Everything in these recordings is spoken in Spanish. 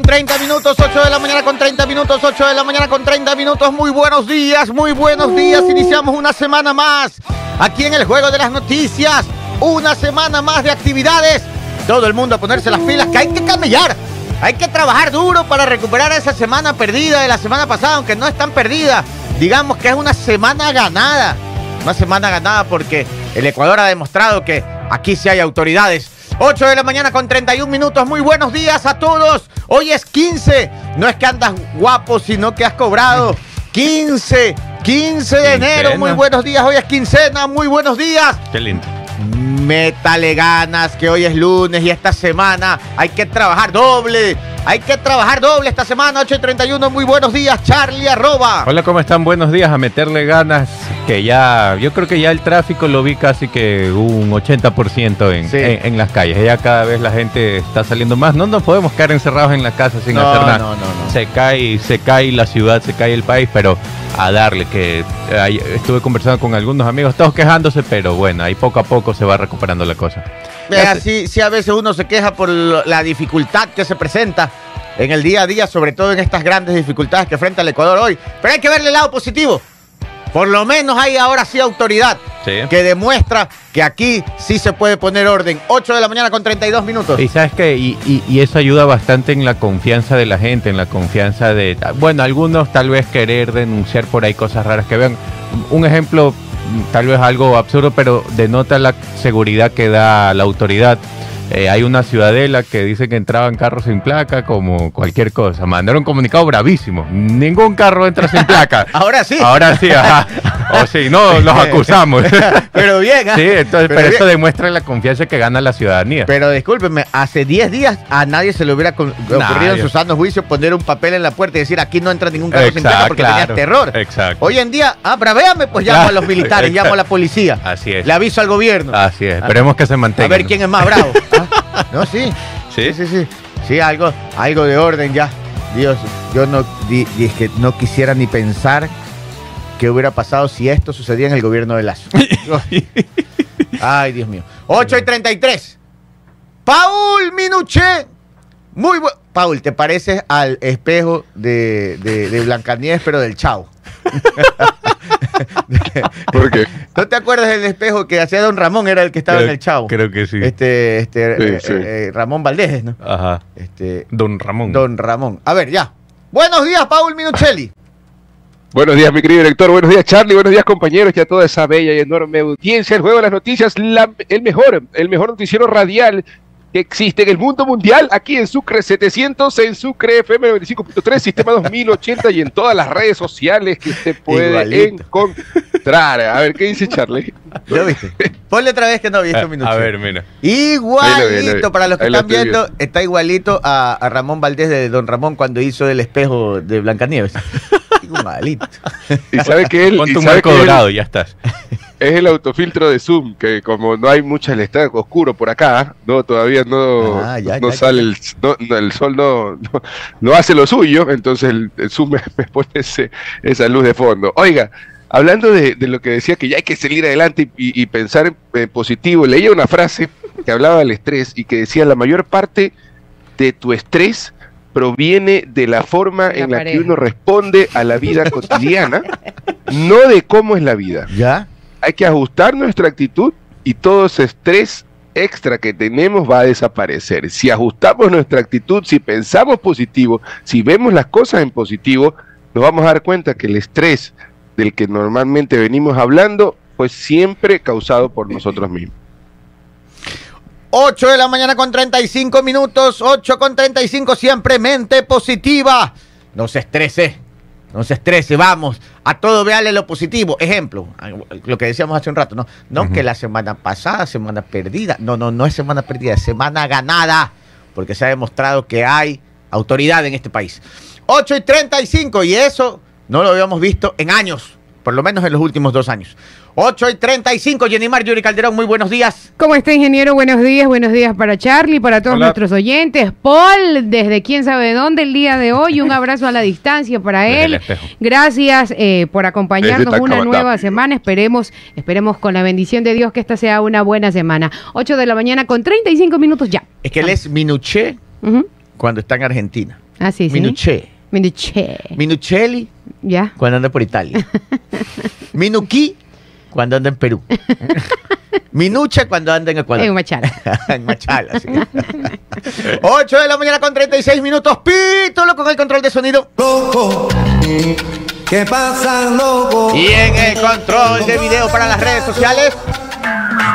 con 30 minutos, 8 de la mañana con 30 minutos, 8 de la mañana con 30 minutos. Muy buenos días, muy buenos días. Iniciamos una semana más aquí en el Juego de las Noticias. Una semana más de actividades. Todo el mundo a ponerse las pilas, que hay que camellar. Hay que trabajar duro para recuperar esa semana perdida de la semana pasada, aunque no es tan perdida. Digamos que es una semana ganada. Una semana ganada porque el Ecuador ha demostrado que aquí sí hay autoridades 8 de la mañana con 31 minutos. Muy buenos días a todos. Hoy es 15. No es que andas guapo, sino que has cobrado 15. 15 de enero. Muy buenos días. Hoy es quincena. Muy buenos días. Qué lindo. Métale ganas, que hoy es lunes y esta semana hay que trabajar doble. Hay que trabajar doble esta semana, 8.31. Muy buenos días, Charlie Arroba. Hola, ¿cómo están? Buenos días. A meterle ganas, que ya, yo creo que ya el tráfico lo vi casi que un 80% en, en, las calles. Ya cada vez la gente está saliendo más. No nos podemos quedar encerrados en la casa sin hacer nada. No, no, no. Se cae, se cae la ciudad, se cae el país, pero a darle, que estuve conversando con algunos amigos, todos quejándose, pero bueno, ahí poco a poco se va recuperando la cosa. Sí, sí, a veces uno se queja por la dificultad que se presenta en el día a día, sobre todo en estas grandes dificultades que enfrenta el Ecuador hoy. Pero hay que verle el lado positivo. Por lo menos hay ahora sí autoridad que demuestra que aquí sí se puede poner orden. 8 de la mañana con 32 minutos. Y sabes que, y, eso ayuda bastante en la confianza de la gente, en la confianza de, bueno, algunos tal vez querer denunciar por ahí cosas raras que vean. Un ejemplo, tal vez algo absurdo, pero denota la seguridad que da la autoridad eh, hay una ciudadela que dice que entraban carros sin placa, como cualquier cosa. Mandaron un comunicado bravísimo. Ningún carro entra sin placa. Ahora sí. Ahora sí, ajá. O sí, no, los acusamos. pero bien, ¿eh? Sí, entonces, pero, eso demuestra la confianza que gana la ciudadanía. Pero discúlpeme, hace 10 días a nadie se le hubiera ocurrido en su sano juicio poner un papel en la puerta y decir aquí no entra ningún carro sin placa porque tenía terror. Exacto. Hoy en día, ah, bravéame, pues llamo a los militares, llamo a la policía. Así es. Le aviso al gobierno. Así es. Esperemos que se mantenga. A ver quién es más bravo. No, sí. Sí, sí, sí. Sí, algo, algo de orden ya. Dios, yo no, que no quisiera ni pensar qué hubiera pasado si esto sucedía en el gobierno de Lazo. Ay, Dios mío. 8 y 33. Paul Minuché. Muy bueno. Paul, ¿te pareces al espejo de, de, de Blancanieves, pero del Chao? ¿Por qué? ¿No te acuerdas del espejo que hacía Don Ramón? Era el que estaba en el Chavo. Creo que sí. Este, este eh, eh, Ramón Valdés, ¿no? Ajá. Este, Don Ramón. Don Ramón. A ver, ya. Buenos días, Paul Minuchelli. Buenos días, mi querido director. Buenos días, Charlie. Buenos días, compañeros. Y a toda esa bella y enorme audiencia. El juego de las noticias, el mejor, el mejor noticiero radial que existe en el mundo mundial, aquí en Sucre 700, en Sucre FM 95.3, Sistema 2080 y en todas las redes sociales que usted puede encontrar. A ver, ¿qué dice Charlie? ¿Lo viste? Ponle otra vez que no visto un minuto. A ver, mira. Igualito, para los que están viendo, está igualito a, a, Ramón Valdés de Don Ramón cuando hizo el espejo de Blancanieves. Igualito. Y sabe que él... Con tu marco dorado, ya estás es el autofiltro de Zoom, que como no hay mucha, el está oscuro por acá, no todavía no, ah, no sale El, el sol, no, no, hace lo suyo, entonces el, Zoom me, pone esa luz de fondo. Oiga, hablando de, lo que decía que ya hay que salir adelante y, pensar en, positivo, leía una frase que hablaba del estrés y que decía la mayor parte de tu estrés proviene de la forma en la que uno responde a la vida cotidiana, no de cómo es la vida. ¿Ya? hay que ajustar nuestra actitud y todo ese estrés extra que tenemos va a desaparecer. Si ajustamos nuestra actitud, si pensamos positivo, si vemos las cosas en positivo, nos vamos a dar cuenta que el estrés del que normalmente venimos hablando fue siempre causado por nosotros mismos. 8 de la mañana con 35 minutos, 8 con 35, siempre mente positiva. No se estrese, no se estrese, vamos, a todo veale lo positivo. Ejemplo, lo que decíamos hace un rato, no, no que la semana pasada, semana perdida, no, no, no es semana perdida, es semana ganada, porque se ha demostrado que hay autoridad en este país. 8 y 35, y eso no lo habíamos visto en años, por lo menos en los últimos dos años. 8 y 35, Mar, Yuri Calderón, muy buenos días. ¿Cómo está, ingeniero? Buenos días, buenos días para Charlie, para todos nuestros oyentes. Paul, desde quién sabe dónde el día de hoy, un abrazo a la distancia para él. Gracias eh, por acompañarnos una nueva semana. Esperemos, esperemos con la bendición de Dios que esta sea una buena semana. 8 de la mañana con 35 minutos ya. Es que él es Minuché cuando está en Argentina. Ah, sí, sí. Minuché. Minuché. Minuchelli. Ya. Cuando anda por Italia. Minuquí cuando anda en Perú. Minucha cuando anda en Ecuador. En Machala. en Machala, sí. 8 de la mañana con 36 minutos. Pítolo con el control de sonido. Loco. ¿Qué pasa, loco? Y en el control de video para las redes sociales.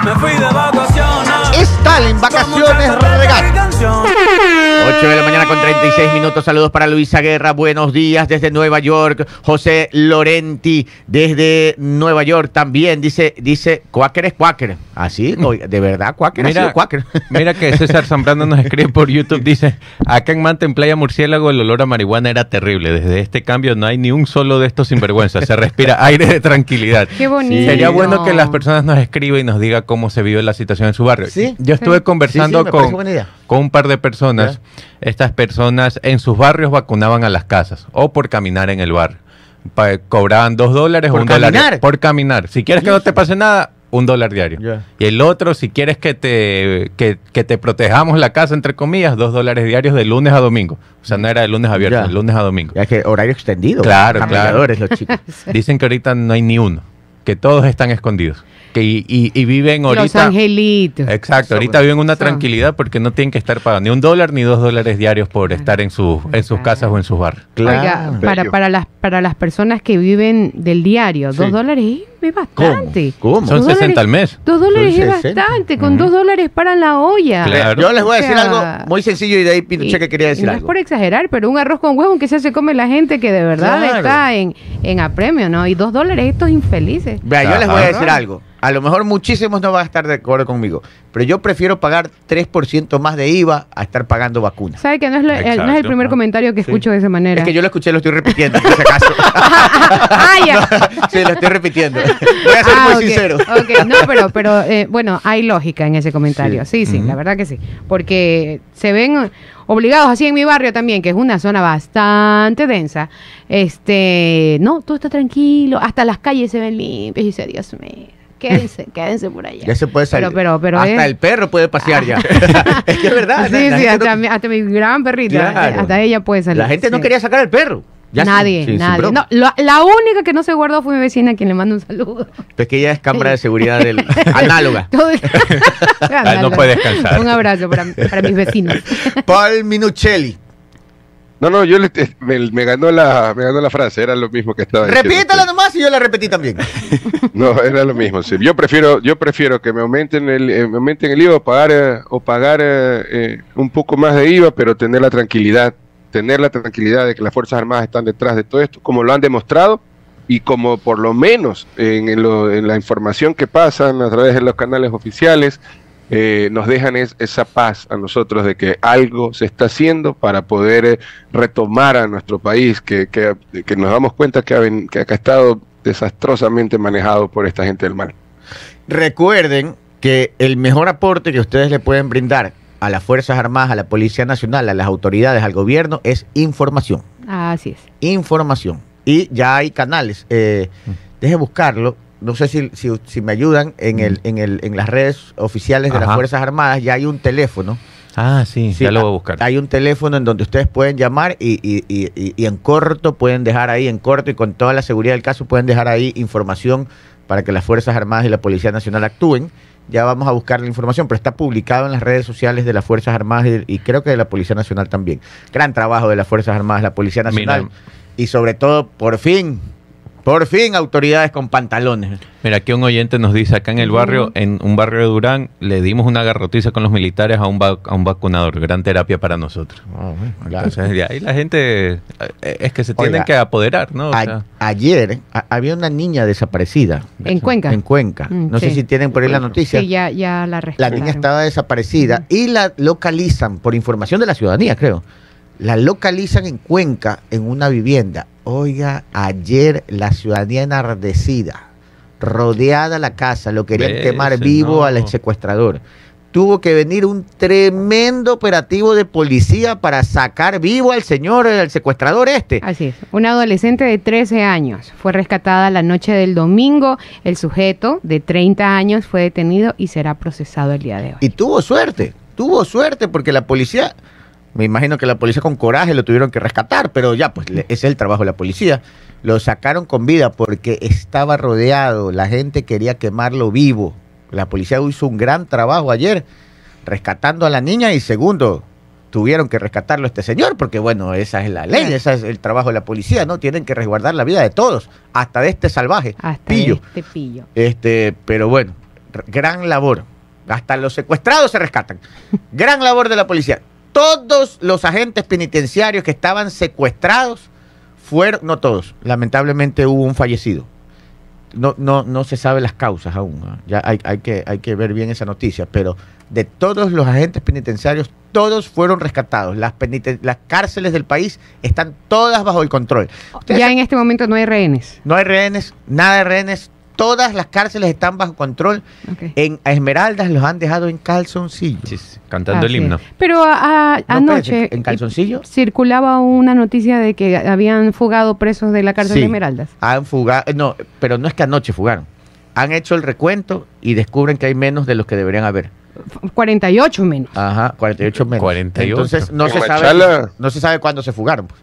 Me fui de vacaciones. Stalin, vacaciones regal. 8 de la mañana con 36 minutos. Saludos para Luisa Guerra. Buenos días desde Nueva York. José Lorenti desde Nueva York también. Dice, dice, Quaker es Quaker. Así, de verdad, Quaker mira, Quaker. Mira que César Zambrano nos escribe por YouTube. Dice, acá en Manta, en Playa Murciélago, el olor a marihuana era terrible. Desde este cambio no hay ni un solo de estos sinvergüenzas. Se respira aire de tranquilidad. Qué bonito. Sería bueno que las personas nos escriban y nos digan cómo se vive la situación en su barrio. ¿Sí? Yo estuve conversando con, con un par de personas. Estas personas en sus barrios vacunaban a las casas o por caminar en el barrio. cobraban dos dólares o un dólar por caminar. Si quieres que no te pase nada, un dólar diario. Y el otro, si quieres que te, que, te protejamos la casa, entre comillas, dos dólares diarios de lunes a domingo. O sea, no era de lunes a viernes, de lunes a domingo. Ya que horario extendido. Claro, claro. Los chicos. Dicen que ahorita no hay ni uno, que todos están escondidos y, viven ahorita. Los angelitos. Exacto, ahorita viven una tranquilidad porque no tienen que estar pagando ni un dólar ni dos dólares diarios por estar en, sus en sus casas o en sus barrios. Claro. para, para, las, para las personas que viven del diario, dos dólares es bastante. ¿Cómo? Son 60 al mes. Dos dólares es bastante, con dos dólares para la olla. Yo les voy a decir algo muy sencillo y de ahí Pinochet que quería decir no algo. es por exagerar, pero un arroz con huevo que se come la gente que de verdad está en, en apremio, ¿no? Y dos dólares estos infelices. Vea, yo les voy a decir algo. A lo mejor muchísimos no van a estar de acuerdo conmigo, pero yo prefiero pagar 3% más de IVA a estar pagando vacunas. ¿Sabe que no es, no es el primer comentario que escucho de esa manera? Es que yo lo escuché, lo estoy repitiendo, en ese caso. ah, ya. sí, lo estoy repitiendo. Voy a ser ah, muy sincero. Ok, no, pero, pero eh, bueno, hay lógica en ese comentario. Sí, sí, la verdad que sí. Porque se ven obligados así en mi barrio también, que es una zona bastante densa. Este, no, todo está tranquilo, hasta las calles se ven limpias y dice, Dios mío quédense, quédense por allá. Ya se puede salir. Pero, pero, hasta el perro puede pasear ya. es que es verdad. Sí, sí, hasta, mi, hasta, mi, gran perrita, hasta ella puede salir. La gente no quería sacar al perro. nadie, nadie. no, la única que no se guardó fue mi vecina, a quien le mando un saludo. Pues que ella es cámara de seguridad del, análoga. no puede descansar. Un abrazo para, para mis vecinos. Paul Minuccelli. No, no, yo me, ganó la, me ganó la frase, era lo mismo que estaba Repítela nomás y yo la repetí también. no, era lo mismo. Sí. Yo prefiero, yo prefiero que me aumenten el, eh, me aumenten el IVA o pagar, eh, o pagar eh, un poco más de IVA, pero tener la tranquilidad, tener la tranquilidad de que las Fuerzas Armadas están detrás de todo esto, como lo han demostrado y como por lo menos en, en la información que pasan a través de los canales oficiales, eh, nos dejan esa paz a nosotros de que algo se está haciendo para poder eh, retomar a nuestro país, que, que, nos damos cuenta que ha, que ha estado desastrosamente manejado por esta gente del mal. Recuerden que el mejor aporte que ustedes le pueden brindar a las Fuerzas Armadas, a la Policía Nacional, a las autoridades, al gobierno, es información. Así es. Información. Y ya hay canales. Eh, deje buscarlo no sé si, si, me ayudan, en, el, en, el, en las redes oficiales de las Fuerzas Armadas ya hay un teléfono. Ah, sí, ya lo voy a buscar. Hay un teléfono en donde ustedes pueden llamar y, y, y, y, en corto pueden dejar ahí, en corto y con toda la seguridad del caso, pueden dejar ahí información para que las Fuerzas Armadas y la Policía Nacional actúen. Ya vamos a buscar la información, pero está publicado en las redes sociales de las Fuerzas Armadas y, creo que de la Policía Nacional también. Gran trabajo de las Fuerzas Armadas, la Policía Nacional. Y sobre todo, por fin, por fin, autoridades con pantalones. Mira, aquí un oyente nos dice, acá en el barrio, en un barrio de Durán, le dimos una garrotiza con los militares a un, a un vacunador. Gran terapia para nosotros. Ah, Entonces, de ahí la gente, eh, es que se tienen que apoderar, ¿no? ayer había una niña desaparecida. ¿En Cuenca? En Cuenca. Mm, no sé si tienen por ahí la noticia. Sí, ya, ya la La niña estaba desaparecida y la localizan, por información de la ciudadanía, creo. La localizan en Cuenca, en una vivienda Oiga, ayer la ciudadanía enardecida, rodeada la casa, lo querían quemar vivo al secuestrador. Tuvo que venir un tremendo operativo de policía para sacar vivo al señor, al secuestrador este. Así es. Una adolescente de 13 años fue rescatada la noche del domingo. El sujeto de 30 años fue detenido y será procesado el día de hoy. Y tuvo suerte, tuvo suerte porque la policía Me imagino que la policía con coraje lo tuvieron que rescatar, pero ya, pues ese es el trabajo de la policía. Lo sacaron con vida porque estaba rodeado, la gente quería quemarlo vivo. La policía hizo un gran trabajo ayer rescatando a la niña y segundo, tuvieron que rescatarlo a este señor, porque bueno, esa es la ley, ese es el trabajo de la policía, ¿no? Tienen que resguardar la vida de todos, hasta de este salvaje, hasta pillo. este pillo. Este, pero bueno, gran labor. Hasta los secuestrados se rescatan. gran labor de la policía. Todos los agentes penitenciarios que estaban secuestrados fueron, no todos, lamentablemente hubo un fallecido. No, no, no se sabe las causas aún. Ya hay, hay, que, hay que ver bien esa noticia, pero de todos los agentes penitenciarios, todos fueron rescatados. Las, las cárceles del país están todas bajo el control. ya en este momento no hay rehenes. No hay rehenes, nada de rehenes. Todas las cárceles están bajo control. En Esmeraldas los han dejado en calzoncillos. cantando el himno. Pero anoche. ¿En calzoncillo? Circulaba una noticia de que habían fugado presos de la cárcel de Esmeraldas. Han fugado. No, pero no es que anoche fugaron. Han hecho el recuento y descubren que hay menos de los que deberían haber. 48 menos. Ajá, 48 menos. 48. Entonces no se, sabe, no se sabe cuándo se fugaron. Pues.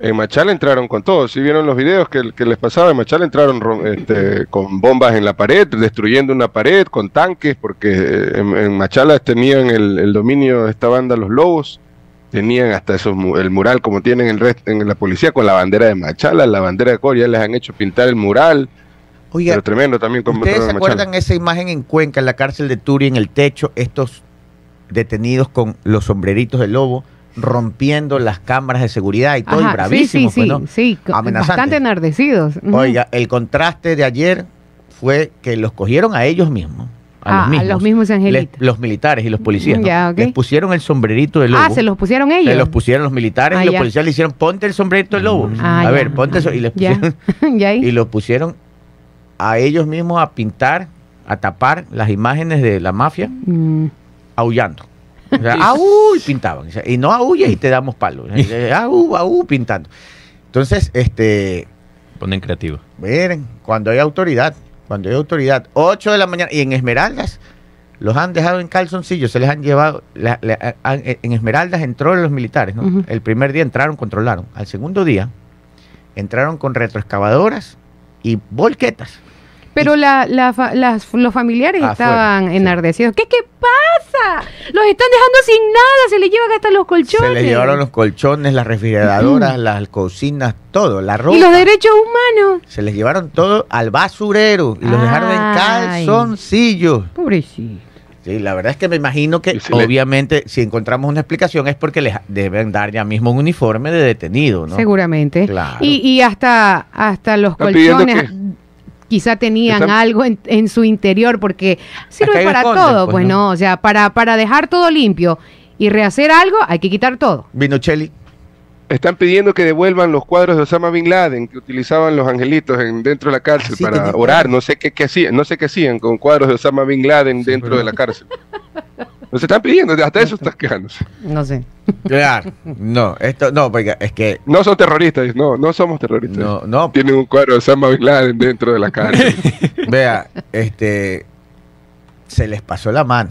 En Machala entraron con todo. Si vieron los videos que, les pasaba, en Machala entraron este, con bombas en la pared, destruyendo una pared, con tanques, porque en, Machala tenían el, dominio de esta banda Los Lobos. Tenían hasta esos, el mural como tienen el resto, en la policía con la bandera de Machala, la bandera de Corea, les han hecho pintar el mural Oiga, tremendo también. ¿Ustedes se acuerdan esa imagen en Cuenca, en la cárcel de Turi, en el techo, estos detenidos con los sombreritos de lobo? Rompiendo las cámaras de seguridad y todo, y bravísimos, sí, sí, pues, sí, bastante enardecidos. Oiga, el contraste de ayer fue que los cogieron a ellos mismos. A, los, mismos. angelitos. los militares y los policías. Les pusieron el sombrerito de lobo. Ah, se los pusieron ellos. Se los pusieron los militares y ah, los policías le hicieron ponte el sombrerito de lobo. Ah, a ver, ponte eso. Y les pusieron. y los pusieron a ellos mismos a pintar, a tapar las imágenes de la mafia, mm. aullando. O sea, y pintaban. Y no aulles y te damos palos. Aú, aú, pintando. Entonces, este. Ponen creativo. Miren, cuando hay autoridad, cuando hay autoridad, 8 de la mañana, y en Esmeraldas, los han dejado en calzoncillos, se les han llevado, en Esmeraldas entró los militares, ¿no? El primer día entraron, controlaron. Al segundo día, entraron con retroexcavadoras y volquetas. Pero la, las, los familiares estaban enardecidos. ¿Qué, ¿Qué pasa? Los están dejando sin nada, se les llevan hasta los colchones. Se les llevaron los colchones, las refrigeradoras, las cocinas, todo, la ropa. ¿Y los derechos humanos? Se les llevaron todo al basurero y los dejaron en calzoncillos. Pobrecito. Sí, la verdad es que me imagino que obviamente si encontramos una explicación es porque les deben dar ya mismo un uniforme de detenido, ¿no? Seguramente. Y, y hasta, hasta los colchones quizá tenían algo en, su interior, porque sirve para todo, pues, pues no, o sea, para, para dejar todo limpio y rehacer algo hay que quitar todo. Vinochelli. Están pidiendo que devuelvan los cuadros de Osama Bin Laden que utilizaban los angelitos en, dentro de la cárcel para orar. No sé qué, hacían, no sé qué hacían con cuadros de Osama Bin Laden dentro de la cárcel. Nos están pidiendo, hasta eso estás quejándose. No sé. Claro, no, esto, no, porque es que. No son terroristas, no, no somos terroristas. No, no. Tienen un cuadro de Osama Bin Laden dentro de la cárcel. Vea, este. Se les pasó la mano.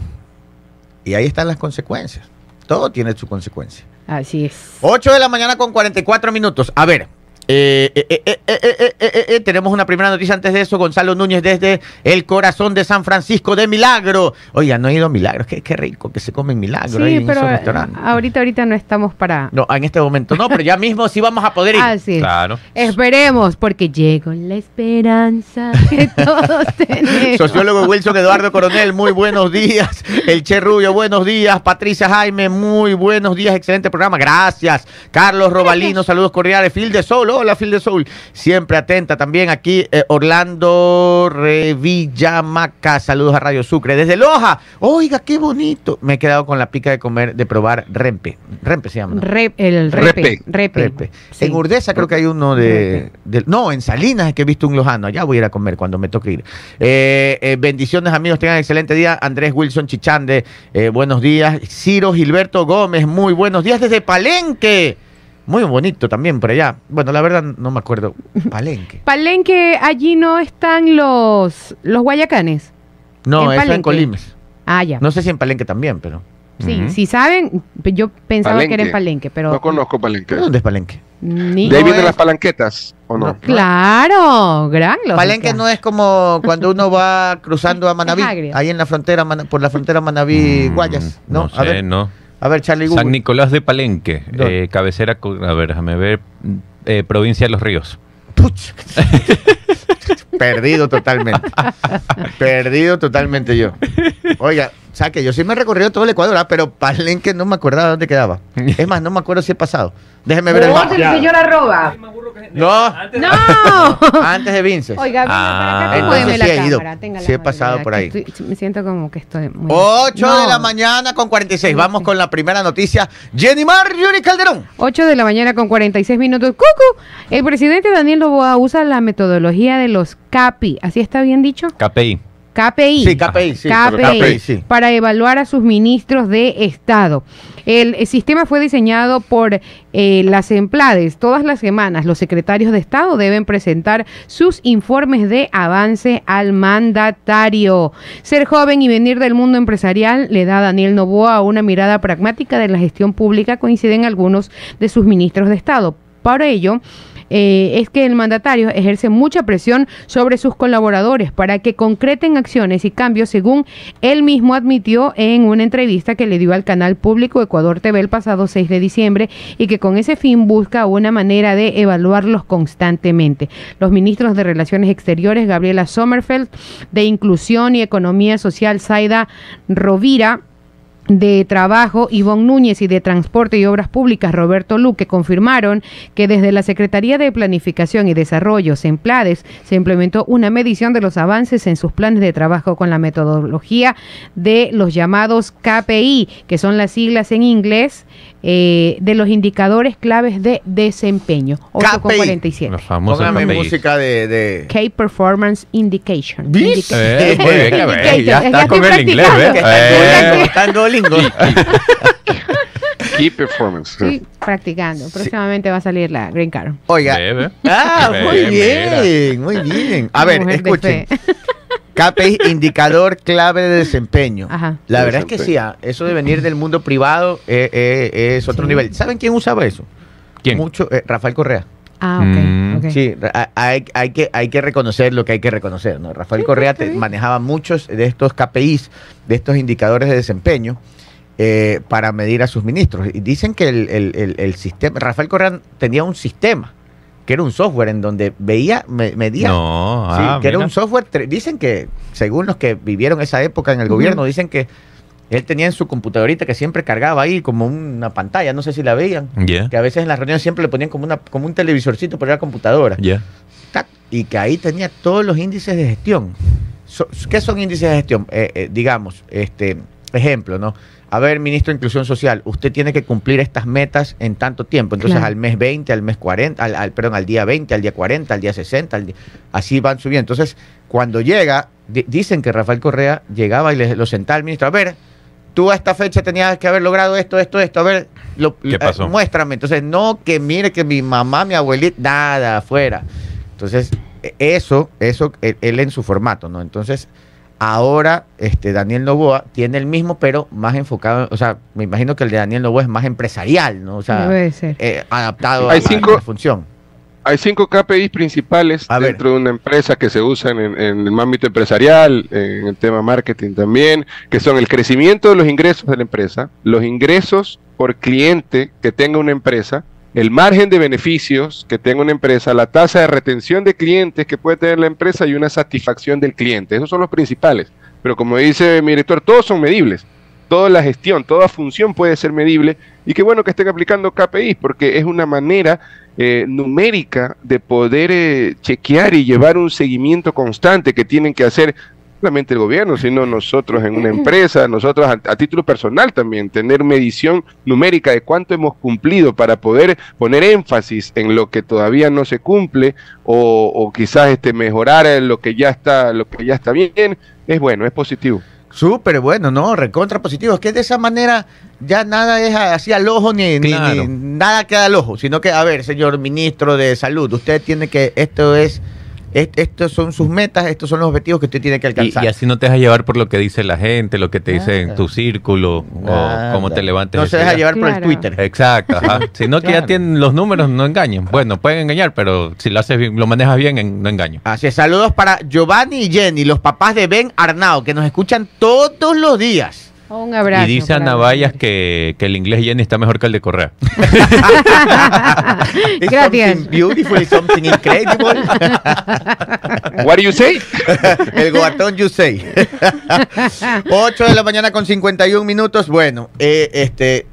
Y ahí están las consecuencias. Todo tiene su consecuencia. Así es. 8 de la mañana con 44 minutos. A ver, tenemos una primera noticia antes de eso. Gonzalo Núñez desde el corazón de San Francisco de Milagro. Oiga, no he ido a Milagros. Qué, qué rico que se come en Milagro. Sí, pero ahorita, ahorita no estamos para. No, en este momento no, pero ya mismo sí vamos a poder ir. Así Claro. Esperemos, porque llegó la esperanza que todos tenemos. Sociólogo Wilson Eduardo Coronel, muy buenos días. El Che Rubio, buenos días. Patricia Jaime, muy buenos días. Excelente programa. Gracias. Carlos Robalino, saludos cordiales. Phil de Solo la Fil de Soul. Siempre atenta también aquí eh, Orlando Revillamaca. Saludos a Radio Sucre. Desde Loja. Oiga, qué bonito. Me he quedado con la pica de comer, de probar rempe. Rempe se llama. el repe. Repe. En Urdesa creo que hay uno de, No, en Salinas es que he visto un lojano. Allá voy a ir a comer cuando me toque ir. Eh, eh, bendiciones, amigos. Tengan excelente día. Andrés Wilson Chichande, buenos días. Ciro Gilberto Gómez, muy buenos días desde Palenque. Muy bonito también por allá. Bueno, la verdad no me acuerdo. Palenque. Palenque, allí no están los, los guayacanes. No, eso en Colimes. Ah, ya. No sé si en Palenque también, pero. Sí, si saben, yo pensaba que era en Palenque, pero... No conozco Palenque. ¿Dónde es Palenque? Ni ¿De ahí vienen las palanquetas o no? claro, gran Palenque no es como cuando uno va cruzando a Manaví, ahí en la frontera, por la frontera Manaví-Guayas, mm, ¿no? a ver, no. A ver, Charlie San Nicolás de Palenque, eh, cabecera, a ver, déjame ver, eh, provincia de Los Ríos. Perdido totalmente. Perdido totalmente yo. Oiga, o sea que yo sí me he recorrido todo el Ecuador, ¿ah? pero Palenque no me acordaba dónde quedaba. Es más, no me acuerdo si he pasado. Déjeme ver el mapa. el señor arroba. No. No. Antes de Vinces. Oiga, ah, para acá, sí he ido. Sí he pasado por ahí. me siento como que estoy muy... 8 de la mañana con 46. Vamos con la primera noticia. Jenny Mar, Yuri Calderón. 8 de la mañana con 46 minutos. Cucu. El presidente Daniel Loboa usa la metodología de los CAPI. ¿Así está bien dicho? KPI. KPI. Sí, KPI, sí, KPI, para evaluar a sus ministros de Estado. El, sistema fue diseñado por eh, las Emplades. Todas las semanas los secretarios de Estado deben presentar sus informes de avance al mandatario. Ser joven y venir del mundo empresarial le da a Daniel Novoa una mirada pragmática de la gestión pública, coinciden algunos de sus ministros de Estado. Para ello, eh, es que el mandatario ejerce mucha presión sobre sus colaboradores para que concreten acciones y cambios, según él mismo admitió en una entrevista que le dio al canal público Ecuador TV el pasado 6 de diciembre y que con ese fin busca una manera de evaluarlos constantemente. Los ministros de Relaciones Exteriores, Gabriela Sommerfeld, de Inclusión y Economía Social, Zaida Rovira, de Trabajo, Ivonne Núñez, y de Transporte y Obras Públicas, Roberto Luque, confirmaron que desde la Secretaría de Planificación y Desarrollo, SEMPLADES, se implementó una medición de los avances en sus planes de trabajo con la metodología de los llamados KPI, que son las siglas en inglés eh, de los indicadores claves de desempeño. 8.47. Póngame música de, de... K Performance Indication. Eh, muy bien, ya está con el inglés, ¿eh? Está. Key Performance. Sí, practicando. Próximamente va a salir la Green Card. Oiga. Ah, muy bien, muy bien. A ver, escuchen. KPI, indicador clave de desempeño. La verdad es que sí, ah, eso de venir del mundo privado eh, eh, es otro nivel. ¿Saben quién usaba eso? ¿Quién? Mucho, eh, Rafael Correa. Ah, ok. Mm. Sí, hay, que, hay que reconocer lo que hay que reconocer. ¿no? Rafael Correa manejaba muchos de estos KPIs, de estos indicadores de desempeño. para medir a sus ministros. Y dicen que el sistema, Rafael Correa tenía un sistema que era un software en donde veía, medía. No, sí, ah, que era un software. Dicen que, según los que vivieron esa época en el gobierno, dicen que él tenía en su computadorita que siempre cargaba ahí como una pantalla, no sé si la veían. Que a veces en las reuniones siempre le ponían como, una, como un televisorcito por la computadora. Y que ahí tenía todos los índices de gestión. ¿Qué son índices de gestión? Eh, eh, digamos, este ejemplo, ¿no? A ver, ministro de Inclusión Social, usted tiene que cumplir estas metas en tanto tiempo. Entonces, al mes 20, al mes 40, al, perdón, al día 20, al día 40, al día 60, así van subiendo. Entonces, cuando llega, dicen que Rafael Correa llegaba y le, lo sentaba al ministro, a ver, tú a esta fecha tenías que haber logrado esto, esto, esto, a ver, lo, ¿Qué pasó? muéstrame. Entonces, no que mire que mi mamá, mi abuelita, nada, afuera. Entonces, e, eso, eso, él en su formato, ¿no? Entonces, Ahora, este Daniel Novoa tiene el mismo, pero más enfocado, o sea, me imagino que el de Daniel Novoa es más empresarial, ¿no? O sea, eh, adaptado a, la función. Hay cinco KPIs principales dentro de una empresa que se usan en, en, el ámbito empresarial, en el tema marketing también, que son el crecimiento de los ingresos de la empresa, los ingresos por cliente que tenga una empresa, el margen de beneficios que tenga una empresa, la tasa de retención de clientes que puede tener la empresa y una satisfacción del cliente. Esos son los principales. Pero como dice mi director, todos son medibles. Toda la gestión, toda función puede ser medible y qué bueno que estén aplicando KPIs porque es una manera eh, numérica de poder eh, chequear y llevar un seguimiento constante que tienen que hacer solamente el gobierno, sino nosotros en una empresa, nosotros a, título personal también, tener medición numérica de cuánto hemos cumplido para poder poner énfasis en lo que todavía no se cumple o, quizás este, mejorar en lo que ya está, lo que ya está bien, es bueno, es positivo. Súper bueno, ¿no? Recontra positivo. Es que de esa manera ya nada es así al ojo ni, ni, nada queda al ojo, sino que, a ver, señor ministro de Salud, usted tiene que, esto es estos son sus metas, estos son los objetivos que usted tiene que alcanzar. Y, así no te dejas llevar por lo que dice la gente, lo que te dice en tu círculo, o cómo te levantes. No se deja llevar por el Twitter. Exacto, ajá. Sino que ya tienen los números, no engañen. Bueno, pueden engañar, pero si lo haces bien, lo manejas bien, no engaño. Así es, saludos para Giovanni y Jenny, los papás de Ben Arnao, que nos escuchan todos los días. Un abrazo. Y dice Ana Vallas que, que, el inglés Jenny está mejor que el de Correa. Gracias. beautiful, something incredible. What do you say? el goatón you say. 8 de la mañana con 51 minutos. Bueno, eh, este...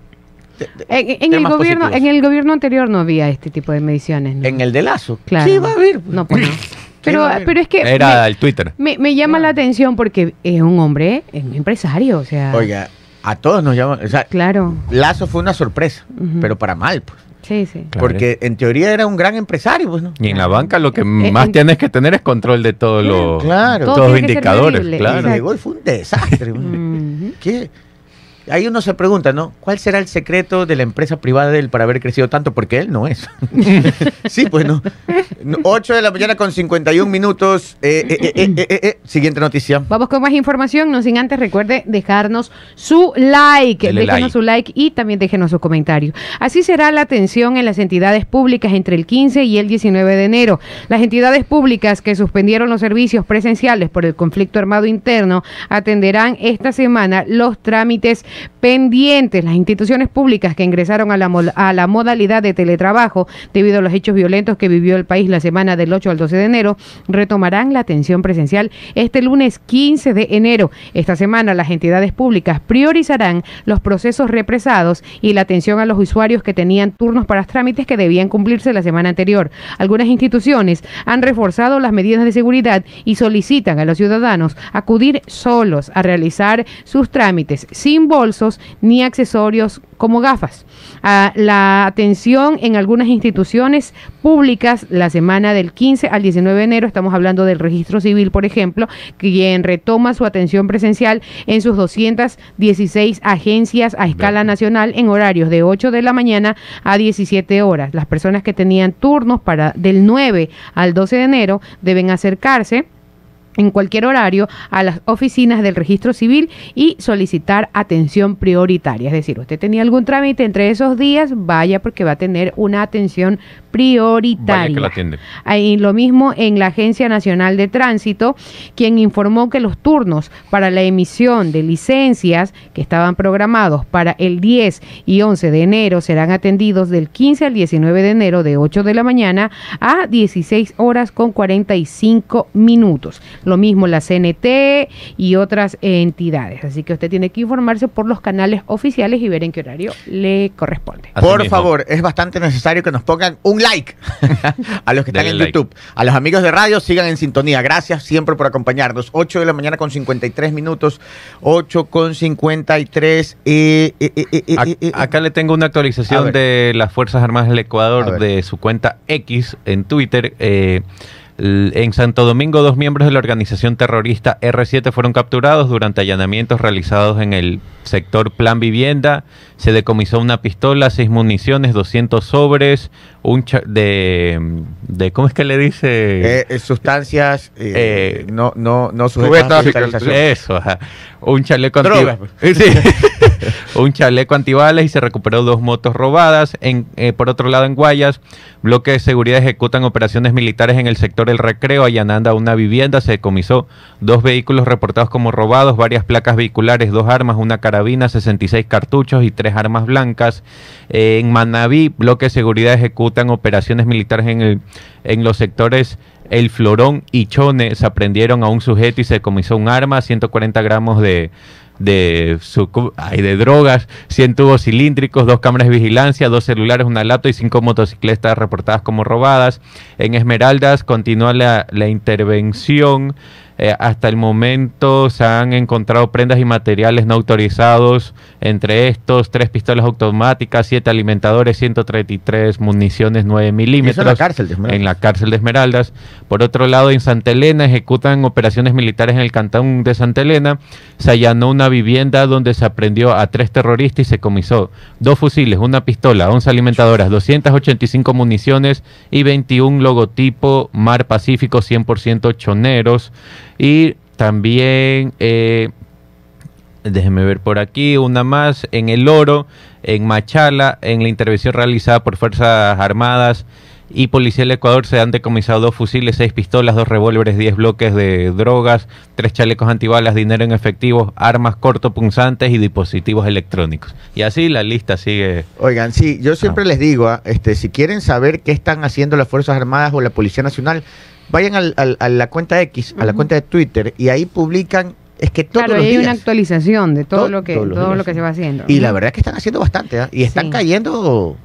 En, el gobierno, en el gobierno anterior no había este tipo de mediciones. En el de Lazo. Claro. Sí, va a haber. No, pues no. Pero, pero es que... Era el Twitter. Me, me llama la atención porque es un hombre, es un empresario, o sea... Oiga, a todos nos llama... O sea, claro. Lazo fue una sorpresa, pero para mal, pues. Sí, sí. Porque en teoría era un gran empresario, pues, ¿no? Y en la banca lo que eh, más tienes que tener es control de todos los, claro. todos los indicadores. Claro. llegó y fue un desastre. ¿Qué? Ahí uno se pregunta, ¿no? ¿Cuál será el secreto de la empresa privada de él para haber crecido tanto? Porque él no es. sí, pues no. 8 de la mañana con 51 minutos. Eh, eh, eh, siguiente noticia. Vamos con más información, no sin antes recuerde dejarnos su like. déjenos su like y también déjenos su comentario. Así será la atención en las entidades públicas entre el 15 y el 19 de enero. Las entidades públicas que suspendieron los servicios presenciales por el conflicto armado interno atenderán esta semana los trámites pendientes. Las instituciones públicas que ingresaron a la, modalidad de teletrabajo debido a los hechos violentos que vivió el país la semana del 8 al 12 de enero retomarán la atención presencial este lunes 15 de enero. Esta semana las entidades públicas priorizarán los procesos represados y la atención a los usuarios que tenían turnos para trámites que debían cumplirse la semana anterior. Algunas instituciones han reforzado las medidas de seguridad y solicitan a los ciudadanos acudir solos a realizar sus trámites sin ni accesorios como gafas. Ah, la atención en algunas instituciones públicas la semana del 15 al 19 de enero, estamos hablando del registro civil, por ejemplo, quien retoma su atención presencial en sus 216 agencias a escala nacional en horarios de 8 de la mañana a 17 horas. Las personas que tenían turnos para del 9 al 12 de enero deben acercarse en cualquier horario a las oficinas del registro civil y solicitar atención prioritaria. Es decir, usted tenía algún trámite entre esos días, vaya porque va a tener una atención prioritaria. Hay lo mismo en la Agencia Nacional de Tránsito, quien informó que los turnos para la emisión de licencias que estaban programados para el 10 y 11 de enero serán atendidos del 15 al 19 de enero de 8 de la mañana a 16 horas con 45 minutos. Lo mismo la CNT y otras entidades. Así que usted tiene que informarse por los canales oficiales y ver en qué horario le corresponde. por favor, es bastante necesario que nos pongan un like a los que están en YouTube. A los amigos de radio, sigan en sintonía. Gracias siempre por acompañarnos. 8 de la mañana con 53 minutos. 8 con 53. Eh, eh, eh, acá le tengo una actualización de las Fuerzas Armadas del Ecuador de su cuenta X en Twitter. En Santo Domingo, dos miembros de la organización terrorista R7 fueron capturados durante allanamientos realizados en el sector Plan Vivienda. Se decomisó una pistola, seis municiones, 200 sobres, un de, de ¿cómo es que le dice? Eh, eh, sustancias eh, no no no Eso, un chaleco antibalas. un chaleco antibalas y se recuperó dos motos robadas. En, por otro lado, en Guayas, bloques de seguridad ejecutan operaciones militares en el sector El Recreo, allanando una vivienda. Se decomisó dos vehículos reportados como robados, varias placas vehiculares, dos armas, una carabina, 66 cartuchos y tres armas blancas. en Manaví, bloques de seguridad ejecutan operaciones militares en, el, en los sectores El Florón y Chone. Se aprendieron a un sujeto y se decomisó un arma, 140 gramos de de, su, de drogas, 100 tubos cilíndricos, dos cámaras de vigilancia, dos celulares, una laptop y cinco motocicletas reportadas como robadas. En Esmeraldas continúa la, la intervención Eh, hasta el momento se han encontrado prendas y materiales no autorizados, entre estos tres pistolas automáticas, siete alimentadores, 133 municiones 9 milímetros. en la cárcel de Esmeraldas. En la cárcel de Esmeraldas. Por otro lado, en Santa Elena ejecutan operaciones militares en el cantón de Santa Elena. Se allanó una vivienda donde se aprendió a tres terroristas y se comisó dos fusiles, una pistola, 11 alimentadoras, 285 municiones y 21 logotipo Mar Pacífico 100% choneros. Y también, eh, déjenme ver por aquí, una más en El Oro, en Machala, en la intervención realizada por Fuerzas Armadas y Policía del Ecuador se han decomisado dos fusiles, seis pistolas, dos revólveres, diez bloques de drogas, tres chalecos antibalas, dinero en efectivo, armas cortopunzantes y dispositivos electrónicos. Y así la lista sigue. Oigan, sí, yo siempre ah. les digo, ah, este, si quieren saber qué están haciendo las Fuerzas Armadas o la Policía Nacional, vayan a la cuenta X, a la cuenta de Twitter, y ahí publican es que todos claro, hay una actualización de todo, lo que todo lo que se va haciendo. Y la verdad es que están haciendo bastante, ¿ah? y están cayendo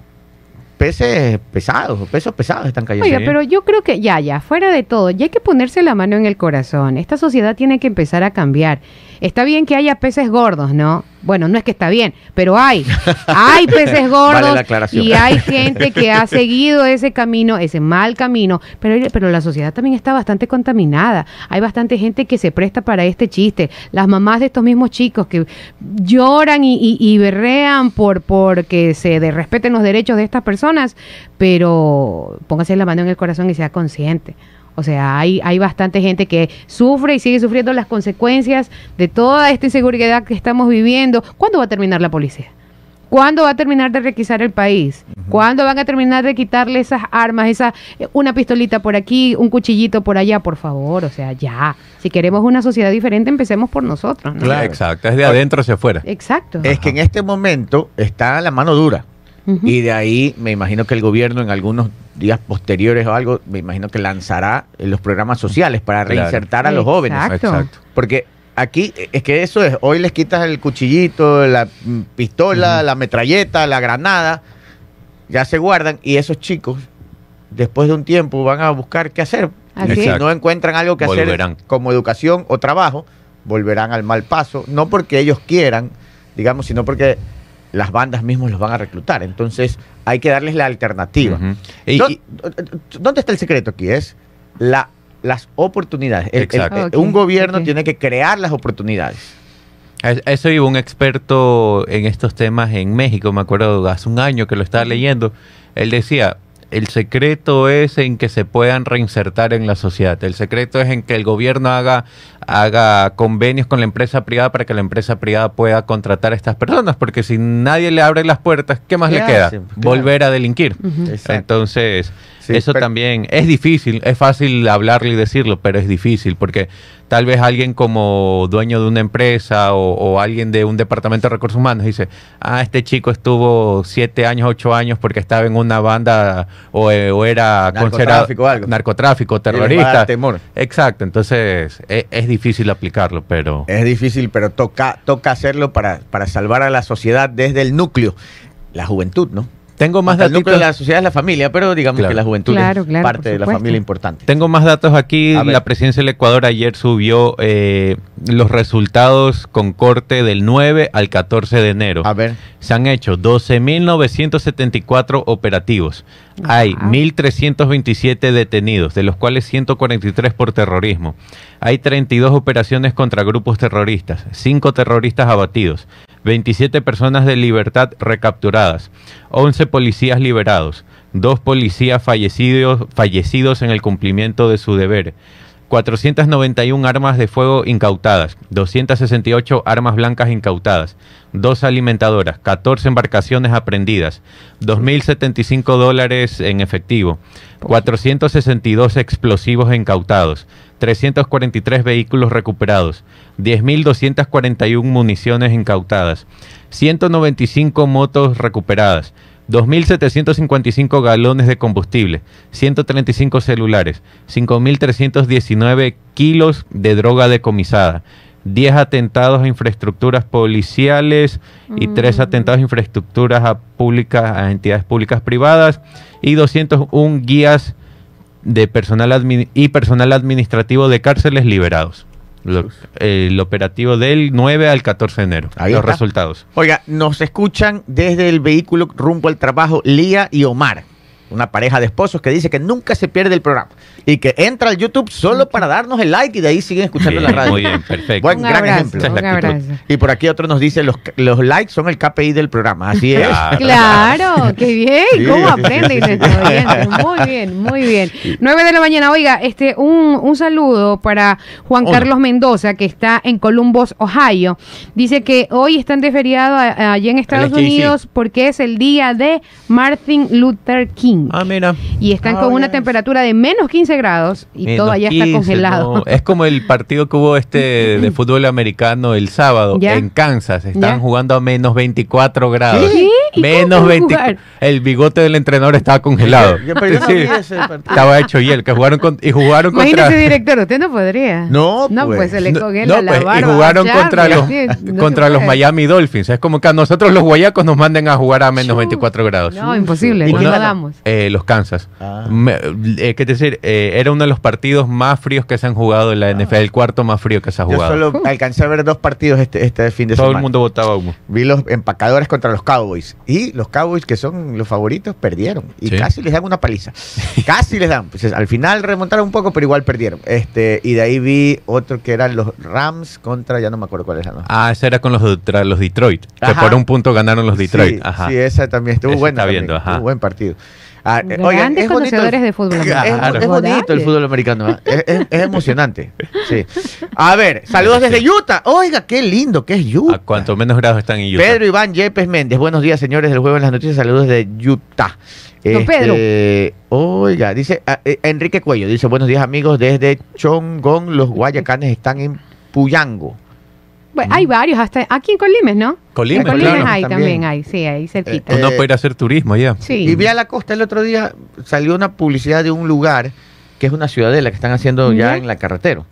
peces pesados, pesos pesados están cayendo. Oiga, pero yo creo que ya, ya, fuera de todo, ya hay que ponerse la mano en el corazón. Esta sociedad tiene que empezar a cambiar. Está bien que haya peces gordos, ¿no? Bueno, no es que está bien, pero hay. Hay peces gordos y hay gente que ha seguido ese camino, ese mal camino, pero, pero la sociedad también está bastante contaminada. Hay bastante gente que se presta para este chiste. Las mamás de estos mismos chicos que lloran y, y, berrean por, por que se respeten los derechos de estas personas, pero póngase la mano en el corazón y sea consciente. O sea, hay, hay bastante gente que sufre y sigue sufriendo las consecuencias de toda esta inseguridad que estamos viviendo. ¿Cuándo va a terminar la policía? ¿Cuándo va a terminar de requisar el país? ¿Cuándo van a terminar de quitarle esas armas, esa eh, una pistolita por aquí, un cuchillito por allá, por favor? O sea, ya. Si queremos una sociedad diferente, empecemos por nosotros. Claro, exacto. Es de adentro hacia afuera. Exacto. Es que en este momento está la mano dura. Y de ahí me imagino que el gobierno en algunos días posteriores o algo, me imagino que lanzará los programas sociales para reinsertar a los jóvenes. Exacto. Porque aquí es que eso es, hoy les quitas el cuchillito, la pistola, la metralleta, la granada, ya se guardan y esos chicos después de un tiempo van a buscar qué hacer. Si no encuentran algo que hacer como educación o trabajo, volverán al mal paso, no porque ellos quieran, digamos, sino porque las bandas mismos los van a reclutar. Entonces hay que darles la alternativa. ¿Dónde está el secreto aquí? Es la, las oportunidades. Un gobierno tiene que crear las oportunidades. Eso iba un experto en estos temas en México, me acuerdo hace un año que lo estaba leyendo. Él decía, el secreto es en que se puedan reinsertar en la sociedad. El secreto es en que el gobierno haga, haga convenios con la empresa privada para que la empresa privada pueda contratar a estas personas, porque si nadie le abre las puertas, ¿qué más le queda? Volver a delinquir. Entonces, eso también es difícil, es fácil hablarle y decirlo, pero es difícil porque tal vez alguien como dueño de una empresa o, alguien de un departamento de recursos humanos dice, ah, este chico estuvo siete años, ocho años porque estaba en una banda o, eh, era considerado narcotráfico, terrorista. Temor. Exacto, entonces e, es, difícil aplicarlo, pero... Es difícil, pero toca, toca hacerlo para, para salvar a la sociedad desde el núcleo, la juventud, ¿no? Tengo más datos. El núcleo de la sociedad es la familia, pero digamos que la juventud es parte de la familia importante. Tengo más datos aquí. La presidencia del Ecuador ayer subió eh, los resultados con corte del 9 al 14 de enero. A ver. Se han hecho 12.974 operativos. Hay 1.327 detenidos, de los cuales 143 por terrorismo. Hay 32 operaciones contra grupos terroristas, 5 terroristas abatidos. 27 personas de libertad recapturadas, 11 policías liberados, 2 policías fallecidos, fallecidos en el cumplimiento de su deber, 491 armas de fuego incautadas, 268 armas blancas incautadas, 2 alimentadoras, 14 embarcaciones aprendidas, 2.075 dólares en efectivo, 462 explosivos incautados, 343 vehículos recuperados, 10.241 municiones incautadas, 195 motos recuperadas, 2.755 galones de combustible, 135 celulares, 5.319 kilos de droga decomisada, 10 atentados a infraestructuras policiales y 3 mm. atentados a infraestructuras a, públicas, a entidades públicas privadas y 201 guías de personal y personal administrativo de cárceles liberados. El operativo del 9 al 14 de enero. los resultados. Oiga, nos escuchan desde el vehículo rumbo al trabajo Lía y Omar una pareja de esposos que dice que nunca se pierde el programa y que entra al YouTube solo para darnos el like y de ahí siguen escuchando la radio. Muy bien, perfecto. Buen, gran ejemplo. Y por aquí otro nos dice, los, los likes son el KPI del programa, así es. Claro, qué bien, cómo aprenden Muy bien, muy bien. 9 de la mañana, oiga, este un, un saludo para Juan Carlos Mendoza, que está en Columbus, Ohio. Dice que hoy están de feriado allí en Estados Unidos porque es el día de Martin Luther King. Ah, mira. Y están con una temperatura de menos 15 grados y todo allá está congelado. Es como el partido que hubo este de fútbol americano el sábado en Kansas. Están jugando a menos 24 grados. Menos 20. El bigote del entrenador estaba congelado. estaba hecho hiel. Que jugaron con, y jugaron contra. Imagínese, director, usted no podría. No, no pues, se le congela la pues, Y jugaron contra los, contra los Miami Dolphins. Es como que a nosotros los guayacos nos manden a jugar a menos 24 grados. No, imposible. No, lo damos. Eh, los Kansas. Ah. Eh, ¿Qué decir? Eh, era uno de los partidos más fríos que se han jugado en la ah. NFL, el cuarto más frío que se ha jugado. Yo solo alcancé a ver dos partidos este, este fin de semana. Todo el mundo votaba humo. Vi los empacadores contra los Cowboys. Y los Cowboys, que son los favoritos, perdieron. Y casi les dan una paliza. casi les dan. Pues, al final remontaron un poco, pero igual perdieron. Este, y de ahí vi otro que eran los Rams contra, ya no me acuerdo cuál es la Ah, ese era con los, los Detroit. Que por un punto ganaron los Detroit. Sí, sí esa también estuvo buena. Está viendo, ajá. buen partido. Ah, eh, Grandes conocedores de fútbol americano. Es, bonito el fútbol americano. ¿eh? Es, emocionante. Sí. A ver, saludos desde Utah. Oiga, qué lindo que es Utah. A cuanto menos grados están en Utah. Pedro Iván Yepes Méndez. Buenos días, señores del Juego en las Noticias. Saludos de Utah. Este, Pedro. Oiga, dice ah, eh, Enrique Cuello. Dice, buenos días, amigos. Desde Chongón, los guayacanes están en Puyango. Bueno, hay varios, hasta aquí en Colimes, ¿no? Colimes, en Colimes hay también. hay, sí, ahí cerquita. Eh, Uno puede ir a hacer turismo allá. Sí. Y vi a la costa el otro día, salió una publicidad de un lugar que es una ciudadela que están haciendo ya en la carretera.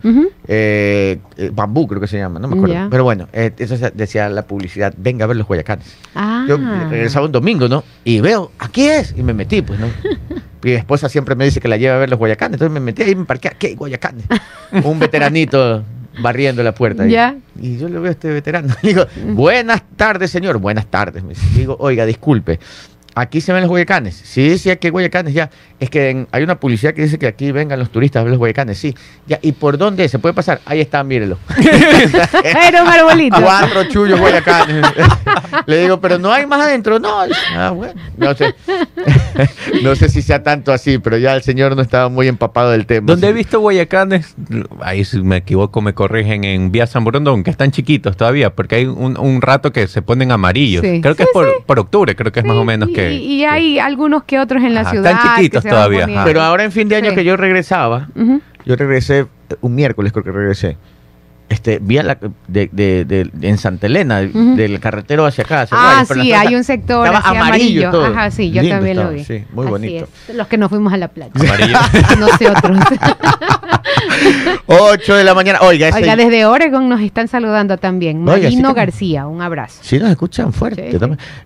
Eh, eh, bambú creo que se llama, no me acuerdo. Pero bueno, eso decía la publicidad, venga a ver los Guayacanes. Ah. Yo regresaba un domingo, ¿no? Y veo, aquí es, y me metí, pues, ¿no? Mi esposa siempre me dice que la lleva a ver los Guayacanes, entonces me metí ahí y me parqué, ¿qué Guayacanes? un veteranito barriendo la puerta. Y yo le veo a este veterano. Le digo, buenas tardes, señor. Buenas tardes. Me digo, oiga, disculpe. Aquí se ven los Guayacanes. Sí, sí, aquí hay Guayacanes ya. Es que hay una publicidad que dice que aquí vengan los turistas a ver los Guayacanes. Sí. Ya, ¿y por dónde se puede pasar? Ahí está, mírelo. Era un arbolito. Cuatro chullos Guayacanes. Le digo, pero no hay más adentro. No. Ah, bueno. No sé. no sé si sea tanto así, pero ya el señor no estaba muy empapado del tema. Donde he visto Guayacanes, ahí si me equivoco me corrigen, en Vía San Borondón, que están chiquitos todavía, porque hay un, rato que se ponen amarillos. Creo que es por, octubre, creo que es más o menos que y, hay algunos que otros en la ciudad. Están chiquitos todavía. Pero ahora en fin de año que yo regresaba, yo regresé un miércoles creo que regresé. Este, vi la, de, de, en Santa Elena, del carretero hacia acá. ah, sí, hay un sector amarillo. Ajá, sí, yo también lo vi. Sí, muy bonito. Los que nos fuimos a la playa. Amarillo. no sé otros. 8 de la mañana. Oiga, Oiga, desde Oregon nos están saludando también. Marino García, un abrazo. Sí, nos escuchan fuerte.